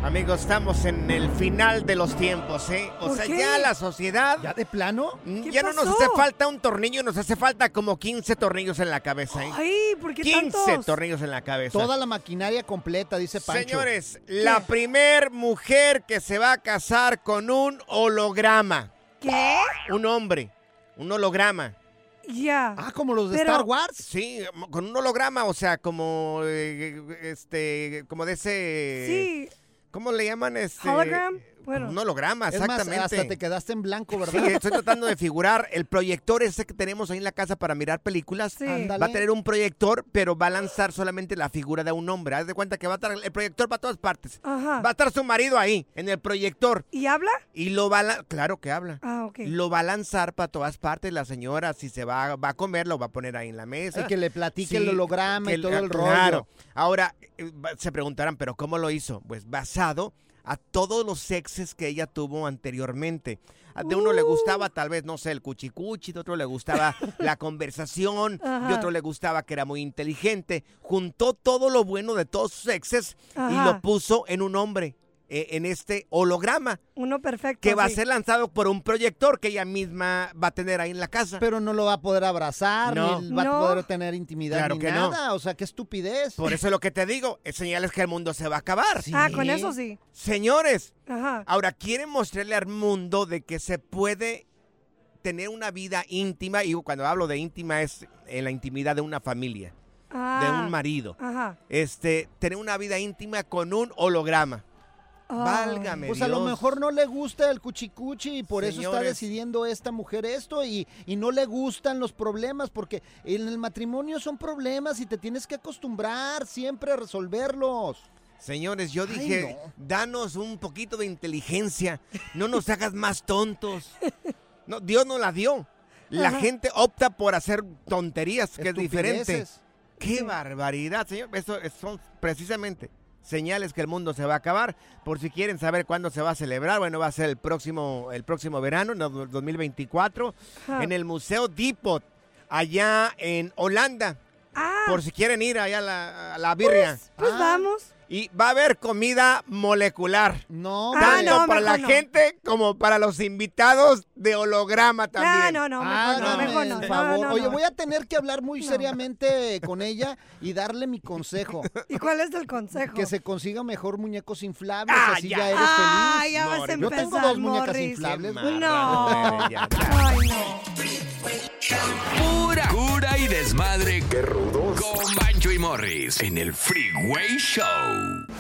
Amigos, estamos en el final de los tiempos, ¿eh? O ¿Por sea, qué? ya la sociedad... ¿Ya de plano? mm, ¿Qué Ya no nos hace falta un tornillo, nos hace falta como 15 tornillos en la cabeza, ¿eh? Ay, ¿por qué 15 tantos? tornillos en la cabeza. Toda la maquinaria completa, dice Pancho. Señores, la primer mujer que se va a casar con un holograma. ¿Qué? Un hombre, un holograma. Ya. Ah, como los de Pero- Star Wars. Sí, con un holograma, o sea, como eh, este, como de ese, Sí. ¿Cómo le llaman este? Hologram. Bueno. Un holograma, Es más, exactamente. hasta te quedaste en blanco, Sí, ¿verdad? estoy tratando de figurar el proyector ese que tenemos ahí en la casa para mirar películas. Sí. Va a tener un proyector, pero va a lanzar solamente la figura de un hombre. Haz de cuenta que va a estar el proyector para todas partes. Ajá. Va a estar su marido ahí, en el proyector. ¿Y habla? Y lo va a... la- Claro que habla. Ah, ok. Lo va a lanzar para todas partes. La señora, si se va, va a comer, lo va a poner ahí en la mesa. Y que le platique el Sí, holograma que y todo ah, el rollo. Claro. Ahora, eh, se preguntarán, ¿pero cómo lo hizo? Pues basado a todos los exes que ella tuvo anteriormente. A- De uno le Uh. gustaba tal vez, no sé, el cuchicuchi, de otro le gustaba (laughs) la conversación, de Ajá. otro le gustaba que era muy inteligente. Juntó todo lo bueno de todos sus exes y lo puso en un hombre, eh, en este holograma, Uno perfecto. que va a ser lanzado por un proyector que ella misma va a tener ahí en la casa. Pero no lo va a poder abrazar, No. ni va No. a poder tener intimidad Claro ni que no. nada. O sea, qué estupidez. Por eso es lo que te digo, es señales que el mundo se va a acabar. Ah, con eso sí. Señores, Ajá. ahora quieren mostrarle al mundo de que se puede tener una vida íntima, y cuando hablo de íntima es en la intimidad de una familia, de Ah. un marido. Ajá. Este, tener una vida íntima con un holograma. Válgame Pues a lo mejor no le gusta el cuchicuchi y por eso está decidiendo esta mujer esto y, y no le gustan los problemas porque en el matrimonio son problemas y te tienes que acostumbrar siempre a resolverlos. Señores, yo Ay, dije, no. danos un poquito de inteligencia, no nos hagas más tontos. No, Dios nos la dio. La Ajá. gente opta por hacer tonterías, que es diferente. ¡Qué barbaridad, señor! Eso es- son precisamente señales que el mundo se va a acabar. Por si quieren saber cuándo se va a celebrar, bueno, va a ser el próximo, el próximo verano, en el 2024, Ajá. en el Museo Depot, allá en Holanda. Ah, Por si quieren ir allá a la, a la birria. pues Ah. vamos. Y va a haber comida molecular. No, Ah, Tanto no, para la mejor no. gente como para los invitados de holograma Ah, también. no, no, mejor no, mejor no. el No, favor. no, no. Oye, voy a tener que hablar muy No. seriamente con ella y darle mi consejo. (laughs) ¿Y cuál es el consejo? Que se consiga mejor muñecos inflables, Ah, así ya. ya, eres Ah, feliz. ya vas a Morris. Yo empezar, tengo dos muñecas Morris. inflables. No. Ay, no. Pura cura y desmadre. Qué rudos. Con Bancho y Morris en el Freeway Show.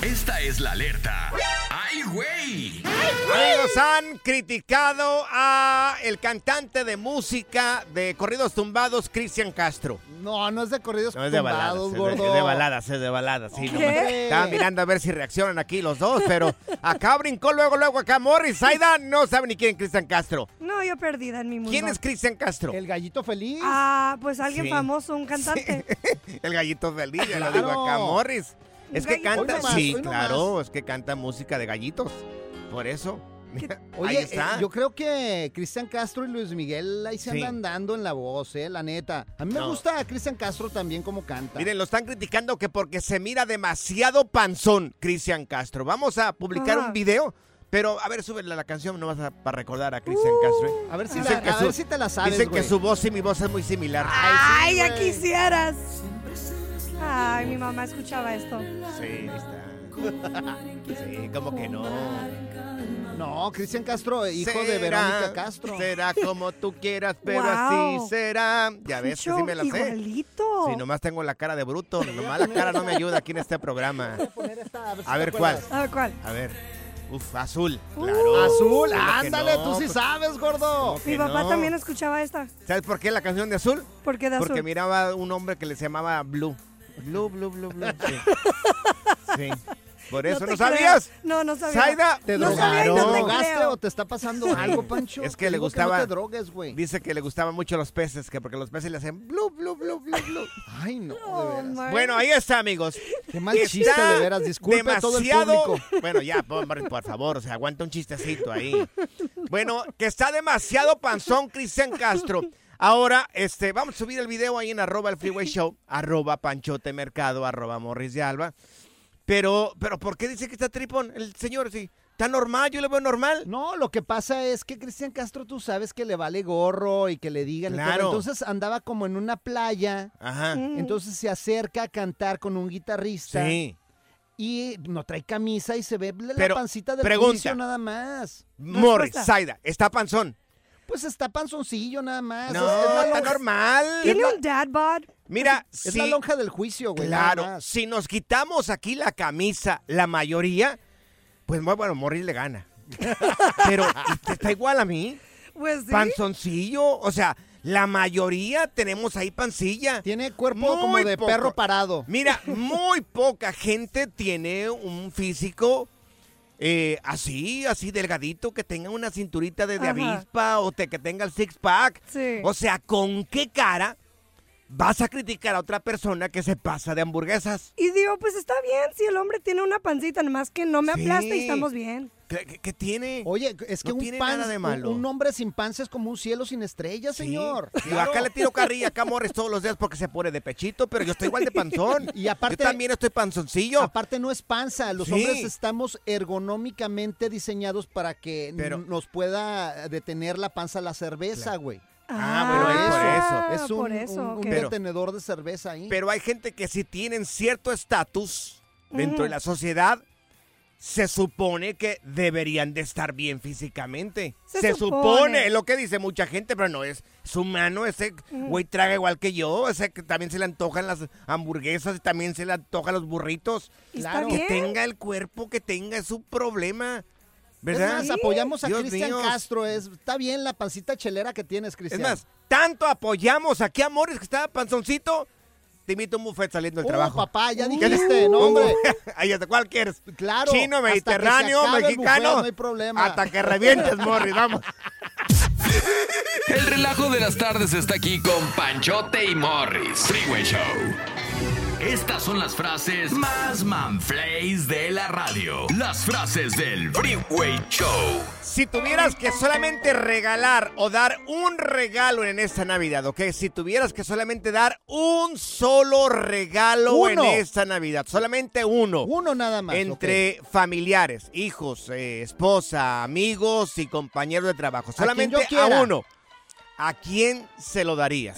Esta es la alerta. ¡Ay, güey! Amigos, han criticado a el cantante de música de corridos tumbados, Cristian Castro. No, no es de corridos No es de baladas, tumbados, es de, gordo. es de baladas, es de baladas. Sí, no, ¿Qué? Estaba mirando a ver si reaccionan aquí los dos, pero acá brincó luego, luego acá Morris. Zaida no sabe ni quién es Cristian Castro. No, yo perdida en mi mundo. ¿Quién es Cristian Castro? El gallito feliz. Ah, pues alguien Sí. famoso, un cantante. (laughs) El gallito feliz, ya lo digo acá, Morris. Es que Gallito canta, nomás, sí, claro, es que canta música de gallitos. Por eso. (laughs) Oye, Ahí está. eh, yo creo que Cristian Castro y Luis Miguel ahí se Sí. andan dando en la voz, eh, la neta. A mí me gusta Cristian Castro también como canta. Miren, lo están criticando que porque se mira demasiado panzón, Cristian Castro. Vamos a publicar Ajá. un video, pero a ver, súbele la canción nomás a- para recordar a Cristian Castro. ¿eh? a ver si, Dicen la- que a su- ver si te la sabes, Dicen que su voz y mi voz es muy similar. Ay, ya güey. quisieras. Ay, mi mamá escuchaba esto. Sí, está. Sí, como que no. No, Cristian Castro, hijo de Verónica Castro. Será (laughs) como tú quieras, pero Wow. así será. Ya ves que sí me la sé. Igualito. Sí, nomás tengo la cara de bruto. Nomás la cara no me ayuda aquí en este programa. A poner esta, a ver, si A ver cuál. A ver, ¿cuál? A ver. Uf, azul. Uh, Claro. Azul, ¿Cómo que ándale, no? tú sí Pues, sabes, gordo. ¿cómo que Mi papá no? también escuchaba esta. ¿Sabes por qué la canción de azul? ¿Por qué de azul? Porque miraba un hombre que le llamaba Blue. Blue, Blue, Blue, Blue. (laughs) Sí. Sí. Por eso, ¿no, sabías? No, no sabía. Zaida, ¿Te No sabía y drogaron? no ¿Te te drogaste creo. o te está pasando (laughs) algo, Pancho? Es que le gustaba- no te drogues, güey. Dice que le gustaban mucho los peces, que porque los peces le hacen blue, blue, blue, blue, blue. Ay, no, Oh, de. Bueno, ahí está, amigos. Qué mal Está chiste, de veras. Disculpe a todo el demasiado- público. (laughs) Bueno, ya, por, por favor, o sea, aguanta un chistecito ahí. Bueno, que está demasiado panzón Cristian Castro. Ahora, este, vamos a subir el video ahí en arroba el freeway show, arroba panchote mercado, arroba morris de alba. Pero, pero, ¿por qué dice que está tripón? El señor, sí. ¿Está normal? Yo le veo normal. No, lo que pasa es que Cristian Castro, tú sabes que le vale gorro y que le digan. Claro. Entonces andaba como en una playa. Ajá. Mm. Entonces se acerca a cantar con un guitarrista. Sí. Y no trae camisa y se ve la Pero, pancita del pregunta. juicio nada más. Morris. Zaida, ¿está panzón? Pues está panzoncillo nada más. No, Es- es la está normal. ¿Tiene un dad bod? Mira, Es si- la lonja del juicio, güey. Claro, si nos quitamos aquí la camisa, la mayoría, pues bueno, Morris le gana. (laughs) Pero está igual a mí. Pues sí. Panzoncillo, o sea, la mayoría tenemos ahí pancilla. Tiene cuerpo como de perro parado. Mira, muy poca gente tiene un físico eh, así, así delgadito, que tenga una cinturita de, de avispa o te- que tenga el six pack. Sí. O sea, ¿con qué cara vas a criticar a otra persona que se pasa de hamburguesas? Y digo, pues está bien si el hombre tiene una pancita, nomás que no me Sí. aplasta y estamos bien. ¿Qué, tiene? Oye, es que No un, tiene pan- nada de un- malo. un hombre sin panza es como un cielo sin estrellas, señor. Yo acá le tiro (laughs) carrilla acá a Morris todos los días porque se pone de pechito, pero yo estoy igual de (laughs) panzón. Y aparte- Yo también estoy panzoncillo. Aparte no es panza, los Sí. hombres estamos ergonómicamente diseñados para que Pero- nos pueda detener la panza la cerveza, güey. Ah, bueno, es por eso. Es un, un- detenedor de cerveza ahí. Pero hay gente que si tienen cierto estatus dentro de la sociedad, se supone que deberían de estar bien físicamente. Se Se, supone. supone. es lo que dice mucha gente, pero no es, es humano, ese güey traga igual que yo, ese que también se le antojan las hamburguesas también se le antojan los burritos. Está Claro, que tenga el cuerpo que tenga es su problema. es ¿Verdad? más, apoyamos a Cristian. Castro. Es, está bien la pancita chelera que tienes, Es Cristian. más, tanto apoyamos aquí a Morris que estaba panzoncito. Te invito a un buffet saliendo del Oh, trabajo. papá, ya ¿Qué dijiste, no, hombre. Ahí (laughs) hasta cuál quieres. Claro. Chino, hasta que se mediterráneo, mexicano. buffet, no hay problema. Hasta que revientes, Morris, vamos. (laughs) El relajo de las tardes está aquí con Panchote y Morris. Freeway Show. Estas son las frases más manflays de la radio. Las frases del Freeway Show. Si tuvieras que solamente regalar o dar un regalo en esta Navidad, ¿ok? Si tuvieras que solamente dar un solo regalo Uno. en esta Navidad, solamente uno. Uno nada más. Entre familiares, hijos, eh, esposa, amigos y compañeros de trabajo. quien Solamente a, uno. ¿A quién se lo darías?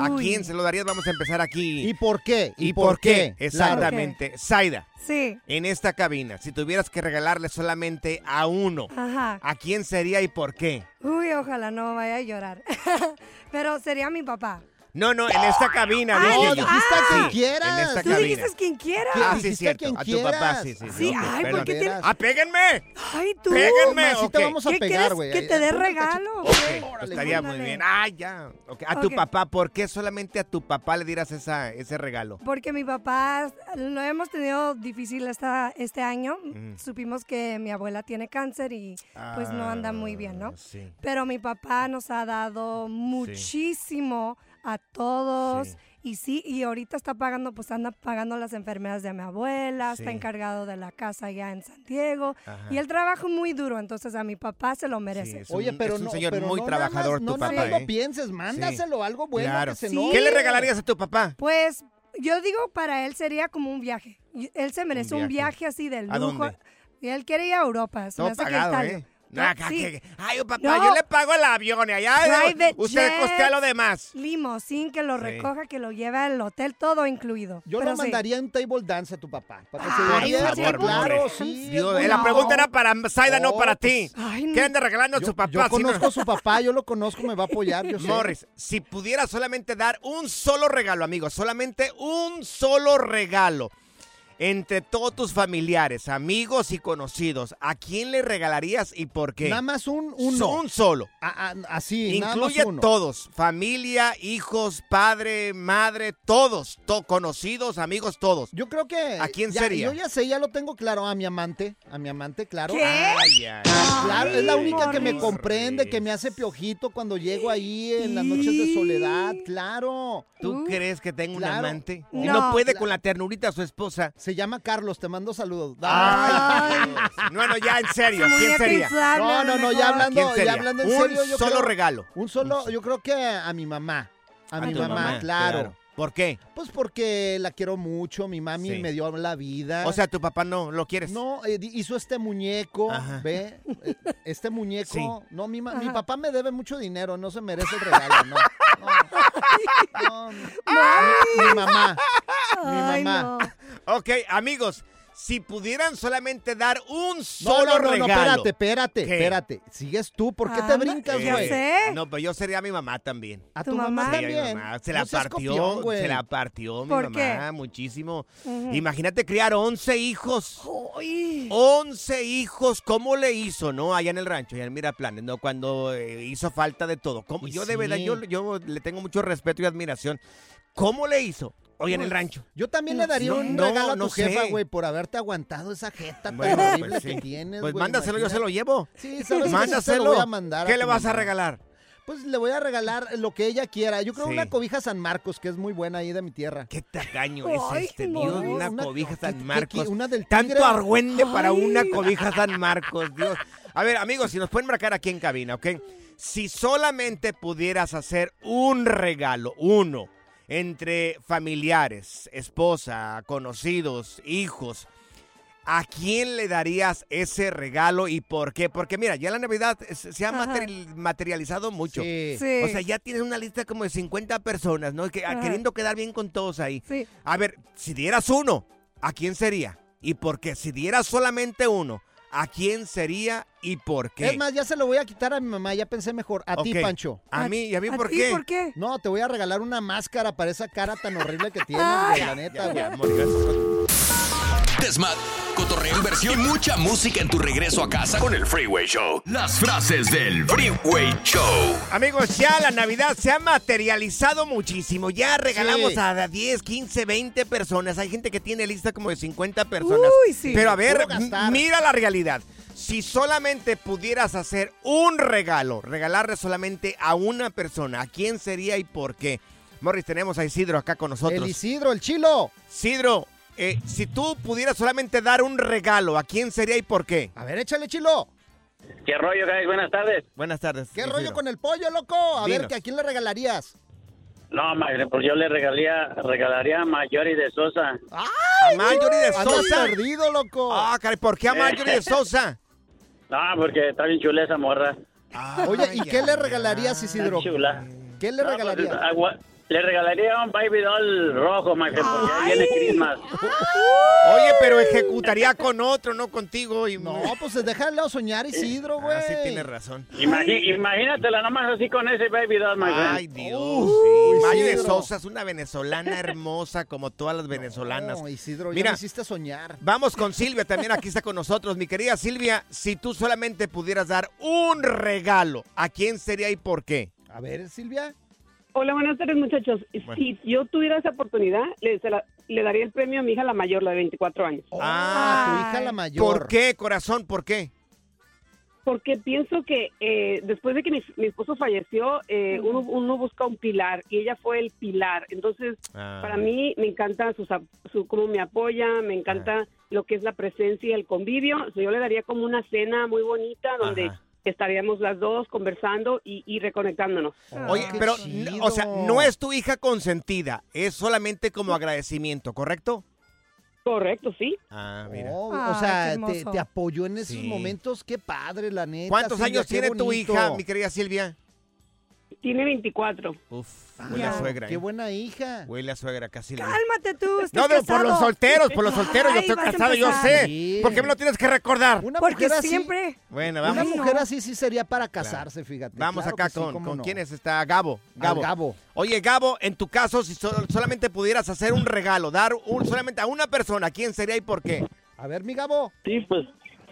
¿A quién se lo darías? Vamos a empezar aquí. ¿Y por qué? ¿Y por qué? Claro. Exactamente. Zaida, Sí. en esta cabina, si tuvieras que regalarle solamente a uno, Ajá. ¿a quién sería y por qué? Uy, ojalá no vaya a llorar. (laughs) Pero sería mi papá. No, no, en esta cabina, dije no, yo. dijiste a quien quieras. En esta Tú cabina. dijiste quien quiera. ¿Qué? Ah, sí, a cierto. quien A tu papá, quieras. sí, sí. Sí, ay, ¿por qué te- ¡Ah, péguenme! Ay, tú. Péguenme, Así te vamos a ¿Qué pegar, güey. que te dé regalo? Güey? estaría muy bien. Ah, ya. A tu papá, ¿por qué solamente a tu papá le esa, ese regalo? Porque mi papá lo hemos tenido difícil esta, este año. Supimos que mi abuela tiene cáncer y pues no anda muy bien, ¿no? Ah, Sí. Pero mi papá nos ha dado muchísimo a todos. Sí. Y sí, y ahorita está pagando, pues anda pagando las enfermedades de mi abuela, está encargado de la casa allá en San Diego. Ajá. Y el trabajo muy duro, entonces a mi papá se lo merece. es Oye, pero es un no, señor pero muy no trabajador más, tu no, papá, No, no ¿eh? lo pienses, mándaselo algo bueno Claro. que se. ¿Qué le regalarías a tu papá? Pues yo digo, para él sería como un viaje. Él se merece un viaje. viaje, así del ¿A lujo. dónde? Y él quiere ir a Europa. se me Todo que. ¿eh? No, No, acá sí. que- Ay, papá, No. yo le pago el avión y allá Private usted jet, costea lo demás. Limosín, que lo Sí. recoja, que lo lleve al hotel, todo incluido. Yo Pero lo sí. mandaría un table dance a tu papá. Para que Ay, se por favor, claro, sí. Dios, la pregunta era para Zaida, no Oh, para pues, ti. Ay, ¿Qué anda regalando a Yo, su papá? yo conozco a su papá, yo lo conozco, me va a apoyar, yo (laughs) sé. Morris, si pudiera solamente dar un solo regalo, amigos, solamente un solo regalo entre todos tus familiares, amigos y conocidos, ¿a quién le regalarías y por qué? Nada más un uno. Un solo. A- a- así, nada Incluye más uno. todos, familia, hijos, padre, madre, todos, to- conocidos, amigos, todos. Yo creo que. ¿A quién ya- sería? Yo ya sé, ya lo tengo claro. A mi amante. A mi amante, claro. ¿Qué? Ay, ay, Claro, es la única que me comprende, que me hace piojito cuando llego ahí en las noches de soledad, claro. ¿Tú Uh, crees que tengo un amante? Y No. no puede con la ternurita de su esposa. Se llama Carlos, te mando saludos. Ay, (laughs) Bueno, ya en serio, ¿quién sería? No, no, no, ya hablando, ya hablando en Un serio. yo solo creo- regalo. Un solo, yo creo que a mi mamá. A, mi mamá, claro. ¿Por qué? Pues porque la quiero mucho, mi mami Sí. me dio la vida. O sea, tu papá no lo quieres. No, eh, hizo este muñeco, Ajá. ¿ve? Eh, Este muñeco. Sí. No, mi, ma- mi papá me debe mucho dinero, no se merece el regalo, no. (laughs) No, no, mi, mi mamá, mi Ay, mamá. No. Ok, amigos, si pudieran solamente dar un No, solo no, no, no, regalo. espérate, espérate, ¿Qué? espérate. Sigues tú, ¿por qué te Anda, brincas, güey? sé. No, pero yo sería mi mamá también. A ¿Tu tu mamá, mamá? Sí, a mi también. mamá. Se No la partió, copión, güey. se la partió mi ¿Por mamá qué? muchísimo. Imagínate criar 11 hijos. Ay. 11 hijos, ¿cómo le hizo, no? Allá en el rancho, allá en Miraplanes, ¿no? Cuando eh, hizo falta de todo. ¿Cómo? Yo de verdad, yo, yo le tengo mucho respeto y admiración. ¿Cómo le hizo? Oye, en el rancho. Yo también le daría No, un no, regalo a tu no sé. jefa, güey, por haberte aguantado esa jeta tan Bueno, horrible pues que tienes, Pues güey, mándaselo, yo se lo llevo. Sí, sabes te Mándaselo. lo voy a mandar. ¿Qué le tu vas a mamá. regalar? Pues le voy a regalar lo que ella quiera. Yo creo Sí. una cobija San Marcos, que es muy buena ahí de mi tierra. Qué tacaño Ay, es este, no. Dios, una, Una- cobija ¿qué- San Marcos. una del tigre? Tanto argüende para Ay. una cobija San Marcos, Dios. A ver, amigos, si nos pueden marcar aquí en cabina, ¿ok? Si solamente pudieras hacer un regalo, uno, entre familiares, esposa, conocidos, hijos, ¿a quién le darías ese regalo y por qué? Porque mira, ya la Navidad se ha materi- materializado mucho. Sí. Sí. O sea, ya tienes una lista como de 50 personas, ¿no? Que, Ajá. queriendo quedar bien con todos ahí. Sí. A ver, si dieras uno, ¿a quién sería? ¿Y por qué? Si dieras solamente uno, ¿a quién sería y por qué? Es más, ya se lo voy a quitar a mi mamá, ya pensé mejor. A ti, Ok. Pancho. ¿A mí? ¿Y a mí ¿A por ti qué? por qué? No, te voy a regalar una máscara para esa cara tan horrible que tienes, (laughs) güey, la neta, Ya, güey. ya, amor, gracias. Desmat, cotorreo, inversión y mucha música en tu regreso a casa con el Freeway Show. Las frases del Freeway Show. Amigos, ya la Navidad se ha materializado muchísimo. Ya regalamos Sí. a 10, 15, 20 personas. Hay gente que tiene lista como de 50 personas. Uy, sí. Pero a ver, mira la realidad. Si solamente pudieras hacer un regalo, regalarle solamente a una persona, ¿a quién sería y por qué? Morris, tenemos a Isidro acá con nosotros. El Isidro, el chilo. Isidro, eh, si tú pudieras solamente dar un regalo, ¿a quién sería y por qué? A ver, échale, chilo. ¿Qué rollo, guys? Buenas tardes. Buenas tardes. ¿Qué rollo con el pollo, loco? A ver, Dinos. ¿que ¿a quién le regalarías? No, madre, pues yo le regalaría, regalaría a Mayori de Sosa. A Marjorie de Sosa. perdido, loco. Ah, caray, ¿por qué a Marjorie de (laughs) Sosa? No, porque está bien chula esa morra. Oye, ¿y Ay, qué le ay, regalarías, Isidro? chula. ¿Qué le No, pues, regalarías? agua- le regalaría un baby doll rojo, madre, porque ya viene Christmas. Oye, pero ejecutaría con otro, no contigo. Y... No, pues déjalo soñar, Isidro, güey. Ah, sí tienes razón. Imagínatela nomás así con ese baby doll, friend. Ay, Dios. Sí. Mayo de. Sosa es una venezolana hermosa como todas las venezolanas. No, Isidro, ya me hiciste soñar. Vamos con Silvia, también aquí está con nosotros. Mi querida Silvia, si tú solamente pudieras dar un regalo, ¿a quién sería y por qué? A ver, Silvia. Hola, buenas tardes, muchachos. Si yo tuviera esa oportunidad, le, se la- le daría el premio a mi hija la mayor, la de 24 años. Ah, tu hija la mayor. ¿Por qué, corazón? ¿Por qué? Porque pienso que eh, después de que mi, mi esposo falleció, eh, uno, uno busca un pilar y ella fue el pilar. Entonces, Ah. para mí me encanta sus ap- su, cómo me apoya, me encanta lo que es la presencia y el convivio. O sea, yo le daría como una cena muy bonita donde Ajá. Estaríamos las dos conversando y, y reconectándonos. Oye, qué pero, chido. o sea, no es tu hija consentida, es solamente como agradecimiento, ¿correcto? Correcto, sí. Ah, mira. Oh, Ay, o sea, te, apoyó en esos Sí. momentos. Qué padre, la neta. ¿Cuántos Silvia, años tiene tu hija, mi querida Silvia? Tiene 24. Uf, Ah, huele a suegra. Qué ¿eh? buena hija. Huele a suegra, casi. Cálmate tú, estás No, de- por los casado. solteros, por los (laughs) solteros. yo estoy casado, yo sé. Sí. ¿Por qué me lo tienes que recordar? Una Porque mujer así, siempre... Bueno, una vamos. No. mujer así sí sería para casarse, fíjate. Vamos Claro acá que sí, con, cómo con no. quién es está Gabo. Al Gabo. Gabo. Oye, Gabo, en tu caso, si so- solamente pudieras hacer un regalo, dar un, solamente a una persona, ¿quién sería y por qué? A ver, mi Gabo. Sí, pues,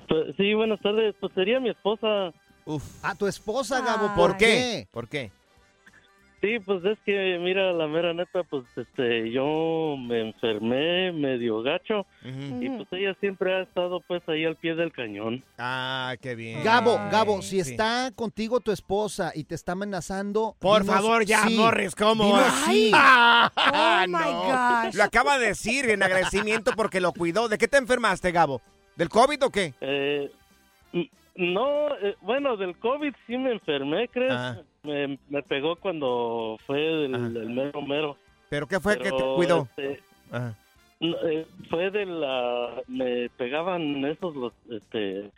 pues, sí, buenas tardes. Pues sería mi esposa. Uf. A tu esposa, Gabo. Ay. ¿Por ¿Por qué? qué? ¿Por qué? Sí, pues es que, mira, la mera neta, pues, este, yo me enfermé medio gacho y pues ella siempre ha estado, pues, ahí al pie del cañón. Ah, qué bien. Gabo, Ay. Gabo, si Sí. está contigo tu esposa y te está amenazando. Por dinos favor, ya, sí. Morris, ¿cómo? Dinos sí. (laughs) Ah, Oh, my no. gosh. Lo acaba de decir en agradecimiento porque lo cuidó. ¿De qué te enfermaste, Gabo? ¿Del COVID o qué? Eh, no, eh, bueno, del COVID sí me enfermé, ¿crees? Ah. Me, me pegó cuando fue el, Ajá. el mero mero. ¿Pero qué fue que te Pero, cuidó? este, Ajá. Eh, fue de la... Me pegaban esos los, este...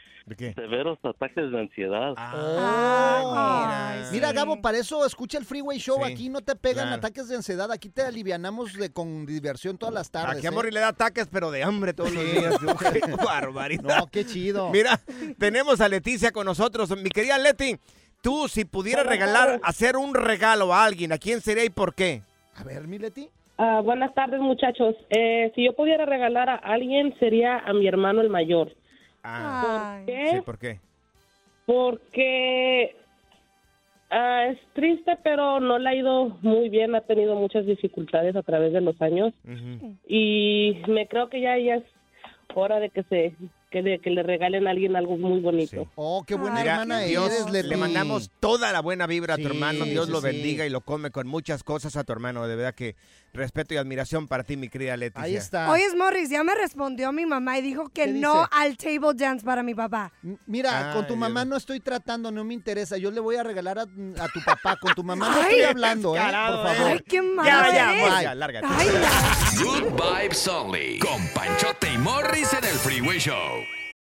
Severos ataques de ansiedad. Ah, mira. Gabo, para eso escucha el Freeway Show. Sí, Aquí no te pegan claro. ataques de ansiedad. Aquí te alivianamos de, con diversión todas las tardes. Aquí a ¿eh? Le da ataques, pero de hambre todos los días. (laughs) Qué (laughs) barbaridad. No, qué chido. Mira, tenemos a Leticia con nosotros. Mi querida Leti, tú si pudieras regalar, hacer un regalo a alguien, ¿a quién sería y por qué? A ver, mi Leti. Ah, buenas tardes, muchachos. Eh, si yo pudiera regalar a alguien, sería a mi hermano el mayor. Ah, ¿Por qué? sí, ¿por qué? Porque ah, es triste, pero no le ha ido muy bien. Ha tenido muchas dificultades a través de los años. Y me creo que ya, ya es hora de que se que, le- que le regalen a alguien algo muy bonito. Oh, qué buena Mira, hermana Dios, eres, Leti. le mandamos toda la buena vibra a tu Sí, hermano. Dios sí, lo sí. bendiga y lo come con muchas cosas a tu hermano. De verdad que respeto y admiración para ti, mi querida Leticia. Oye, Morris, ya me respondió mi mamá y dijo que ¿Qué no dice? al table dance para mi papá. Mira, con tu mamá no estoy tratando, no me interesa. Yo le voy a regalar a, a tu papá. Con tu mamá no estoy hablando, ¿eh? Por favor. Ay, qué malo Ya, ya, eres. Morris, ya, lárgate. Good Vibes Only. Con Panchote y Morris en el Freeway Show.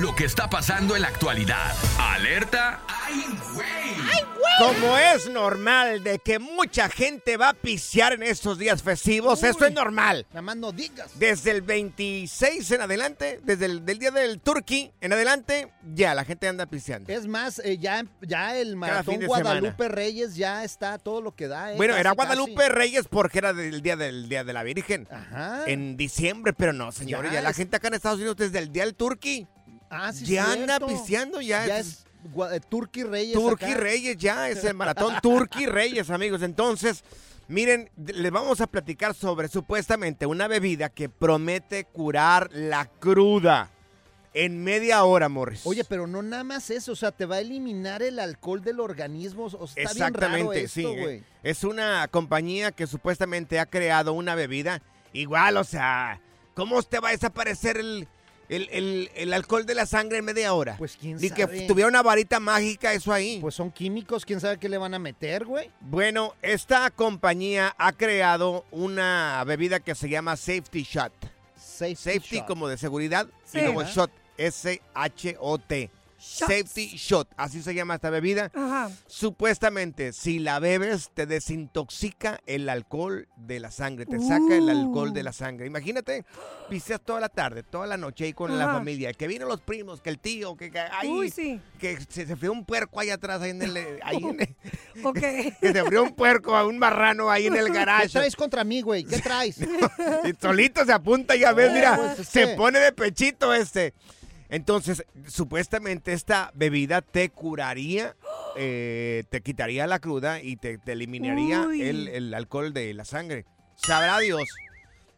Lo que está pasando en la actualidad. Alerta. ¡Ay, güey! Como es normal de que mucha gente va a pisear en estos días festivos, esto es normal. Nada más no digas. Desde el 26 en adelante, desde el del día del Turkey en adelante, ya la gente anda piseando. Es más, eh, ya, ya el maratón Guadalupe Reyes ya está todo lo que da. eh, Bueno, era Guadalupe casi. Reyes porque era del día del día de la Virgen. Ajá. En diciembre, pero no, señores, Ya ya, la es- gente acá en Estados Unidos desde el día del Turkey. Ah, sí, ya anda pisteando, ya, Ya es, es eh, Turkey Reyes. Turkey acá. Reyes, ya (laughs) es el maratón Turkey Reyes, amigos. Entonces, miren, les vamos a platicar sobre supuestamente una bebida que promete curar la cruda en media hora, Morris. Oye, pero no nada más eso, o sea, te va a eliminar el alcohol del organismo. O sea, está bien raro Exactamente, esto, sí. Es una compañía que supuestamente ha creado una bebida. Igual, o sea, ¿cómo te va a desaparecer el, el, el- el alcohol de la sangre en media hora? Pues quién Ni que sabe. tuviera una varita mágica eso ahí. Pues son químicos, quién sabe qué le van a meter, güey. Bueno, esta compañía ha creado una bebida que se llama Safety Shot. Safety, Shot. como de seguridad Sí. y luego. Shot, S-H-O-T. Shots. Safety Shot, así se llama esta bebida. Ajá. Supuestamente, si la bebes, te desintoxica el alcohol de la sangre, te saca el alcohol de la sangre. Imagínate, piseas toda la tarde, toda la noche ahí con la familia, que vienen los primos, que el tío, que, que, ahí, Uy, sí. que se, se fue un puerco ahí atrás, ahí en el, ahí en el- (laughs) Ok. (laughs) que se abrió un puerco a un marrano ahí en el (laughs) ¿Qué garage. traes contra mí, güey? ¿Qué traes? Y solito se apunta, ya ves, Oh, mira, pues, es se pone de pechito este. Entonces, supuestamente esta bebida te curaría, eh, te quitaría la cruda y te, te eliminaría el alcohol de la sangre. Sabrá Dios.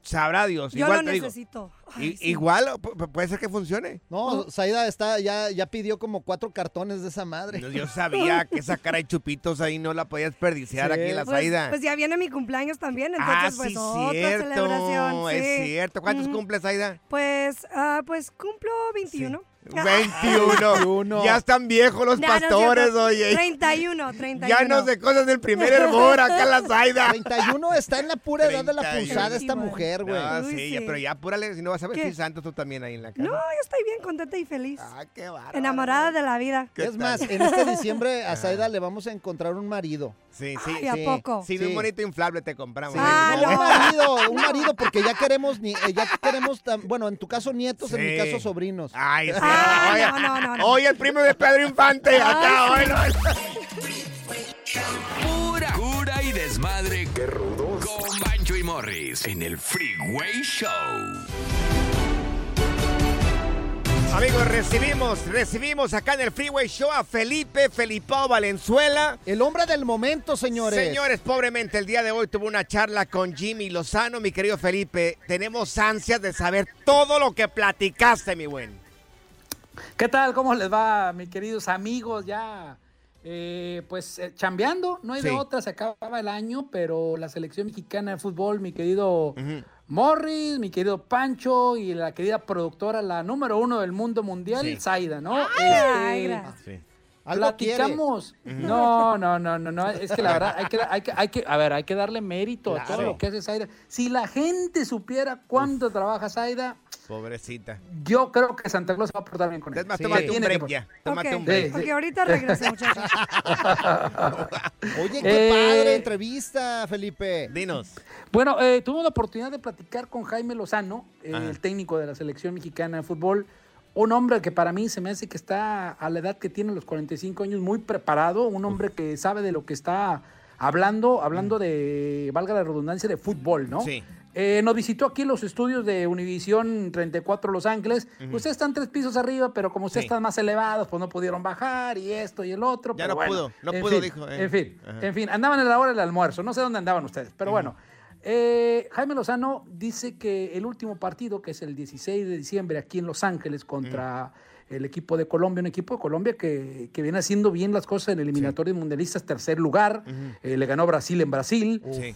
Sabrá Dios. Yo igual lo te digo, necesito. i- Ay, sí. Igual pu- pu- puede ser que funcione. No, Saida está, ya, ya pidió como cuatro cartones de esa madre. No, Yo sabía que esa cara de chupitos ahí no la podía desperdiciar Sí. aquí en la Pues, Saida. pues ya viene mi cumpleaños también, entonces ah, pues sí, otra cierto. celebración. Es sí. cierto. ¿Cuántos Ujú. cumples, Aida? Pues, ah, pues cumplo 21. 21. Ya están viejos los No, no es pastores, cierto. oye. 31, 31. Ya no sé cosas del primer hervor acá en la Zaida. 31 está en la pura edad de la 31. punzada esta mujer, güey. No, Uy, sí, ya, sí. pero ya apúrale, si no vas a ver ¿Qué? si santo tú también ahí en la casa. No, yo estoy bien contenta y feliz. Ah, qué bárbaro. Enamorada de la vida. Es más, en este (laughs) diciembre a Saida le vamos a encontrar un marido. Sí, sí. Ay, ¿a sí, poco? Sí, sí. un bonito inflable te compramos. Sí, Ah, no, no. un marido, un marido, porque ya queremos, ni, eh, ya queremos, tam- bueno, en tu caso nietos, en mi Sí. caso sobrinos. Ay, sí. Ah, oye, no, no, no, no. oye, el primo de Pedro Infante. acá, Ay, oye, Pura cura y desmadre. Qué rudos. Con Bancho y Morris en el Freeway Show. Amigos, recibimos, recibimos acá en el Freeway Show a Felipe Felipao Valenzuela. El hombre del momento, señores. Señores, pobremente el día de hoy tuve una charla con Jimmy Lozano, mi querido Felipe. Tenemos ansias de saber todo lo que platicaste, mi buen. ¿Qué tal? ¿Cómo les va, mis queridos amigos? Ya, eh, pues, eh, chambeando, no hay de otra, se acaba el año, pero la selección mexicana de fútbol, mi querido Morris, mi querido Pancho y la querida productora, la número uno del mundo mundial, Sí. Zaida, ¿no? Ay, Este. Algo quiere. Platicamos. No, no, no, no, no. Es que la verdad hay que, hay que, hay que, a ver, hay que darle mérito a todo lo que hace Zaida. Si la gente supiera cuánto trabaja Zaida, Pobrecita. yo creo que Santa Claus va a portar bien con él. Es más, Sí. tómate un break ya. Tómate un break. Sí, ok, ahorita regreso, muchachos. (laughs) Oye, qué Eh, padre entrevista, Felipe. Dinos. Bueno, eh, tuve la oportunidad de platicar con Jaime Lozano, eh, el técnico de la selección mexicana de fútbol. Un hombre que para mí se me hace que está a la edad que tiene, los 45 años, muy preparado. Un hombre que sabe de lo que está hablando, hablando de, valga la redundancia, de fútbol, ¿no? Sí. Eh, nos visitó aquí los estudios de Univisión 34 Los Ángeles. Ustedes están tres pisos arriba, pero como ustedes Sí. están más elevados, pues no pudieron bajar y esto y el otro. Ya pero no bueno, pudo, no pudo, fin, dijo, eh. En fin, Ajá. en fin, andaban en la hora del almuerzo. No sé dónde andaban ustedes, pero bueno. Eh, Jaime Lozano dice que el último partido, que es el 16 de diciembre aquí en Los Ángeles contra el equipo de Colombia, un equipo de Colombia que, que viene haciendo bien las cosas en eliminatorios mundialistas, tercer lugar, le ganó Brasil en Brasil. Sí.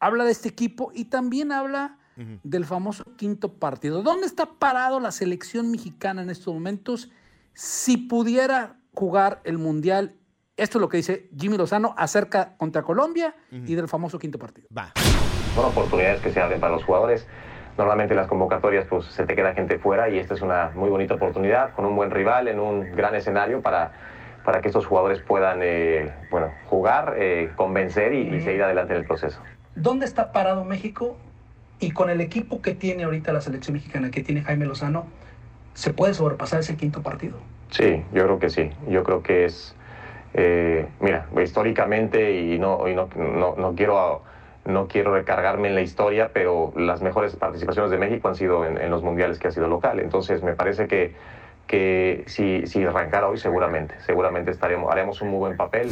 Habla de este equipo y también habla del famoso quinto partido. ¿Dónde está parado la selección mexicana en estos momentos si pudiera jugar el Mundial? Esto es lo que dice Jimmy Lozano acerca contra Colombia y del famoso quinto partido. Va. son oportunidades que se abren para los jugadores. Normalmente en las convocatorias pues se te queda gente fuera y esta es una muy bonita oportunidad con un buen rival en un gran escenario para, para que estos jugadores puedan eh, bueno, jugar, eh, convencer y, y seguir adelante en el proceso. ¿Dónde está parado México? Y con el equipo que tiene ahorita la selección mexicana, que tiene Jaime Lozano, ¿se puede sobrepasar ese quinto partido? Sí, yo creo que sí. Yo creo que es, eh, mira, históricamente y no, y no, no, no quiero, no quiero recargarme en la historia, pero las mejores participaciones de México han sido en, en los mundiales que ha sido local. Entonces me parece que, que si, si arrancara hoy seguramente, seguramente estaremos, haremos un muy buen papel.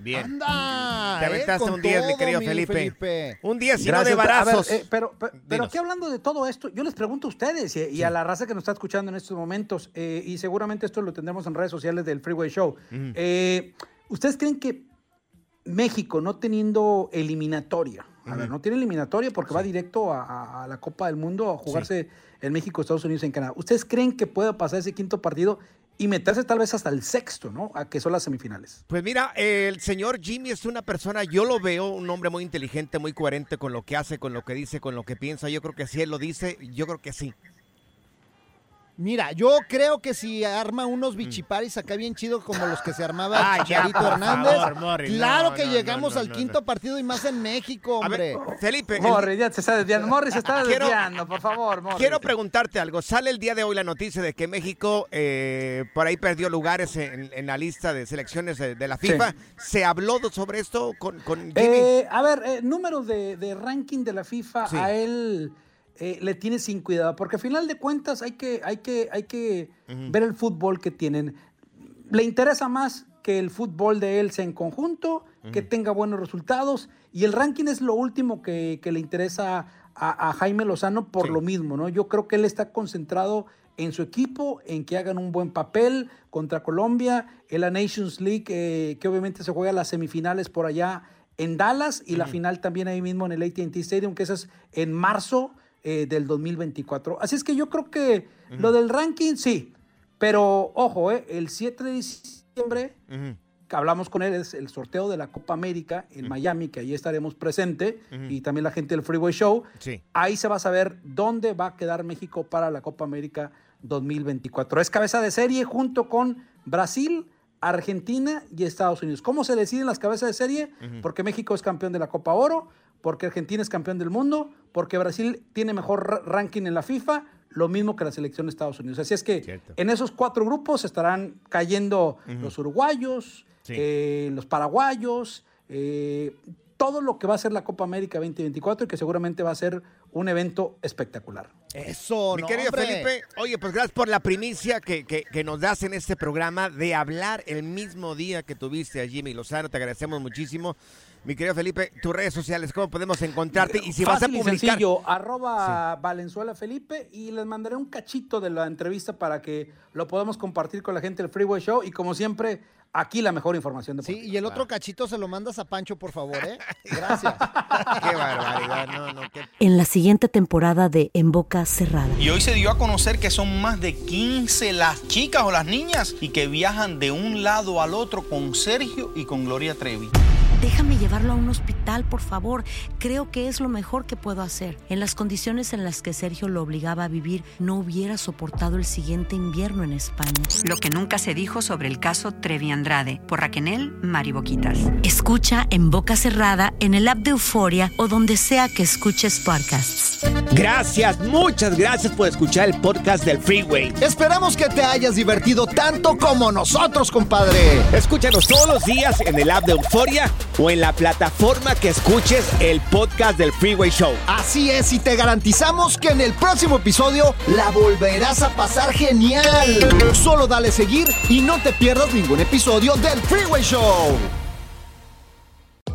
Bien. Anda, Te eh, aventaste un 10, mi querido mi Felipe. Felipe. Un 10 y no Gracias. de ver, barazos. eh, pero, pero, pero hablando de todo esto, yo les pregunto a ustedes y, y a la raza que nos está escuchando en estos momentos, eh, y seguramente esto lo tendremos en redes sociales del Freeway Show. Eh, ¿Ustedes creen que México, no teniendo eliminatoria, a ver, no tiene eliminatoria porque va directo a, a- a la Copa del Mundo a jugarse en México, Estados Unidos en Canadá? ¿Ustedes creen que pueda pasar ese quinto partido y meterse tal vez hasta el sexto, ¿no? A que son las semifinales. Pues mira, el señor Jimmy es una persona, yo lo veo un hombre muy inteligente, muy coherente con lo que hace, con lo que dice, con lo que piensa. Yo creo que si él lo dice, yo creo que sí. Mira, yo creo que si arma unos bichiparis acá bien chido como los que se armaba ya, Chicharito Hernández, favor, Morris, claro no, que no, llegamos no, al no, quinto partido y más en México, A ver, hombre. Felipe, el- Morris, ya se está desviando. (laughs) Morris se está Quiero- desviando, por favor, Morris. Quiero preguntarte algo. Sale el día de hoy la noticia de que México eh, por ahí perdió lugares en, en la lista de selecciones de, de la FIFA. ¿Se habló sobre esto con, con Jimmy? Eh, a ver, eh, números de, de ranking de la FIFA, Sí. a él eh, le tiene sin cuidado, porque al final de cuentas hay que, hay que, hay que ver el fútbol que tienen. Le interesa más que el fútbol de él sea en conjunto, que tenga buenos resultados, y el ranking es lo último que, que le interesa a, a Jaime Lozano por lo mismo, ¿no? Yo creo que él está concentrado en su equipo, en que hagan un buen papel contra Colombia, en la Nations League, eh, que obviamente se juega las semifinales por allá en Dallas y la final también ahí mismo en el ATT Stadium, que es en marzo eh, del 2024. Así es que yo creo que lo del ranking, sí, pero ojo, eh, el 7 de diciembre, que hablamos con él, es el sorteo de la Copa América en Miami, que ahí estaremos presente, y también la gente del Freeway Show. Sí. Ahí se va a saber dónde va a quedar México para la Copa América 2024. Es cabeza de serie junto con Brasil, Argentina y Estados Unidos. ¿Cómo se deciden las cabezas de serie? Porque México es campeón de la Copa Oro, porque Argentina es campeón del mundo, porque Brasil tiene mejor ra- ranking en la FIFA, lo mismo que la selección de Estados Unidos. Así es que en esos cuatro grupos estarán cayendo los uruguayos, Sí. eh, los paraguayos, eh, todo lo que va a ser la Copa América 2024 y que seguramente va a ser un evento espectacular. Eso, Mi no, querido hombre. Felipe, oye, pues gracias por la primicia que, que- que nos das en este programa de hablar el mismo día que tuviste a Jimmy Lozano. Te agradecemos muchísimo. Mi querido Felipe, tus redes sociales, ¿cómo podemos encontrarte? Y si vas a publicar... sencillo, arroba Valenzuela Felipe y les mandaré un cachito de la entrevista para que lo podamos compartir con la gente del Freeway Show y como siempre, aquí la mejor información de Sí, y el otro cachito se lo mandas a Pancho, por favor, ¿eh? (laughs) Gracias. (laughs) Qué barbaridad, no, no, qué... En la siguiente temporada de En Boca Cerrada. Y hoy se dio a conocer que son más de 15 las chicas o las niñas y que viajan de un lado al otro con Sergio y con Gloria Trevi. Déjame llevarlo a un hospital, por favor. Creo que es lo mejor que puedo hacer. En las condiciones en las que Sergio lo obligaba a vivir, no hubiera soportado el siguiente invierno en España. Lo que nunca se dijo sobre el caso Trevi Andrade por Raquel Mariboquitas. Escucha en boca cerrada, en el app de Euforia o donde sea que escuches podcasts. Gracias, muchas gracias por escuchar el podcast del Freeway. Esperamos que te hayas divertido tanto como nosotros, compadre. Escúchanos todos los días en el app de Euforia o en la plataforma que escuches el podcast del Freeway Show. Así es, y te garantizamos que en el próximo episodio la volverás a pasar genial. Solo dale seguir y no te pierdas ningún episodio del Freeway Show.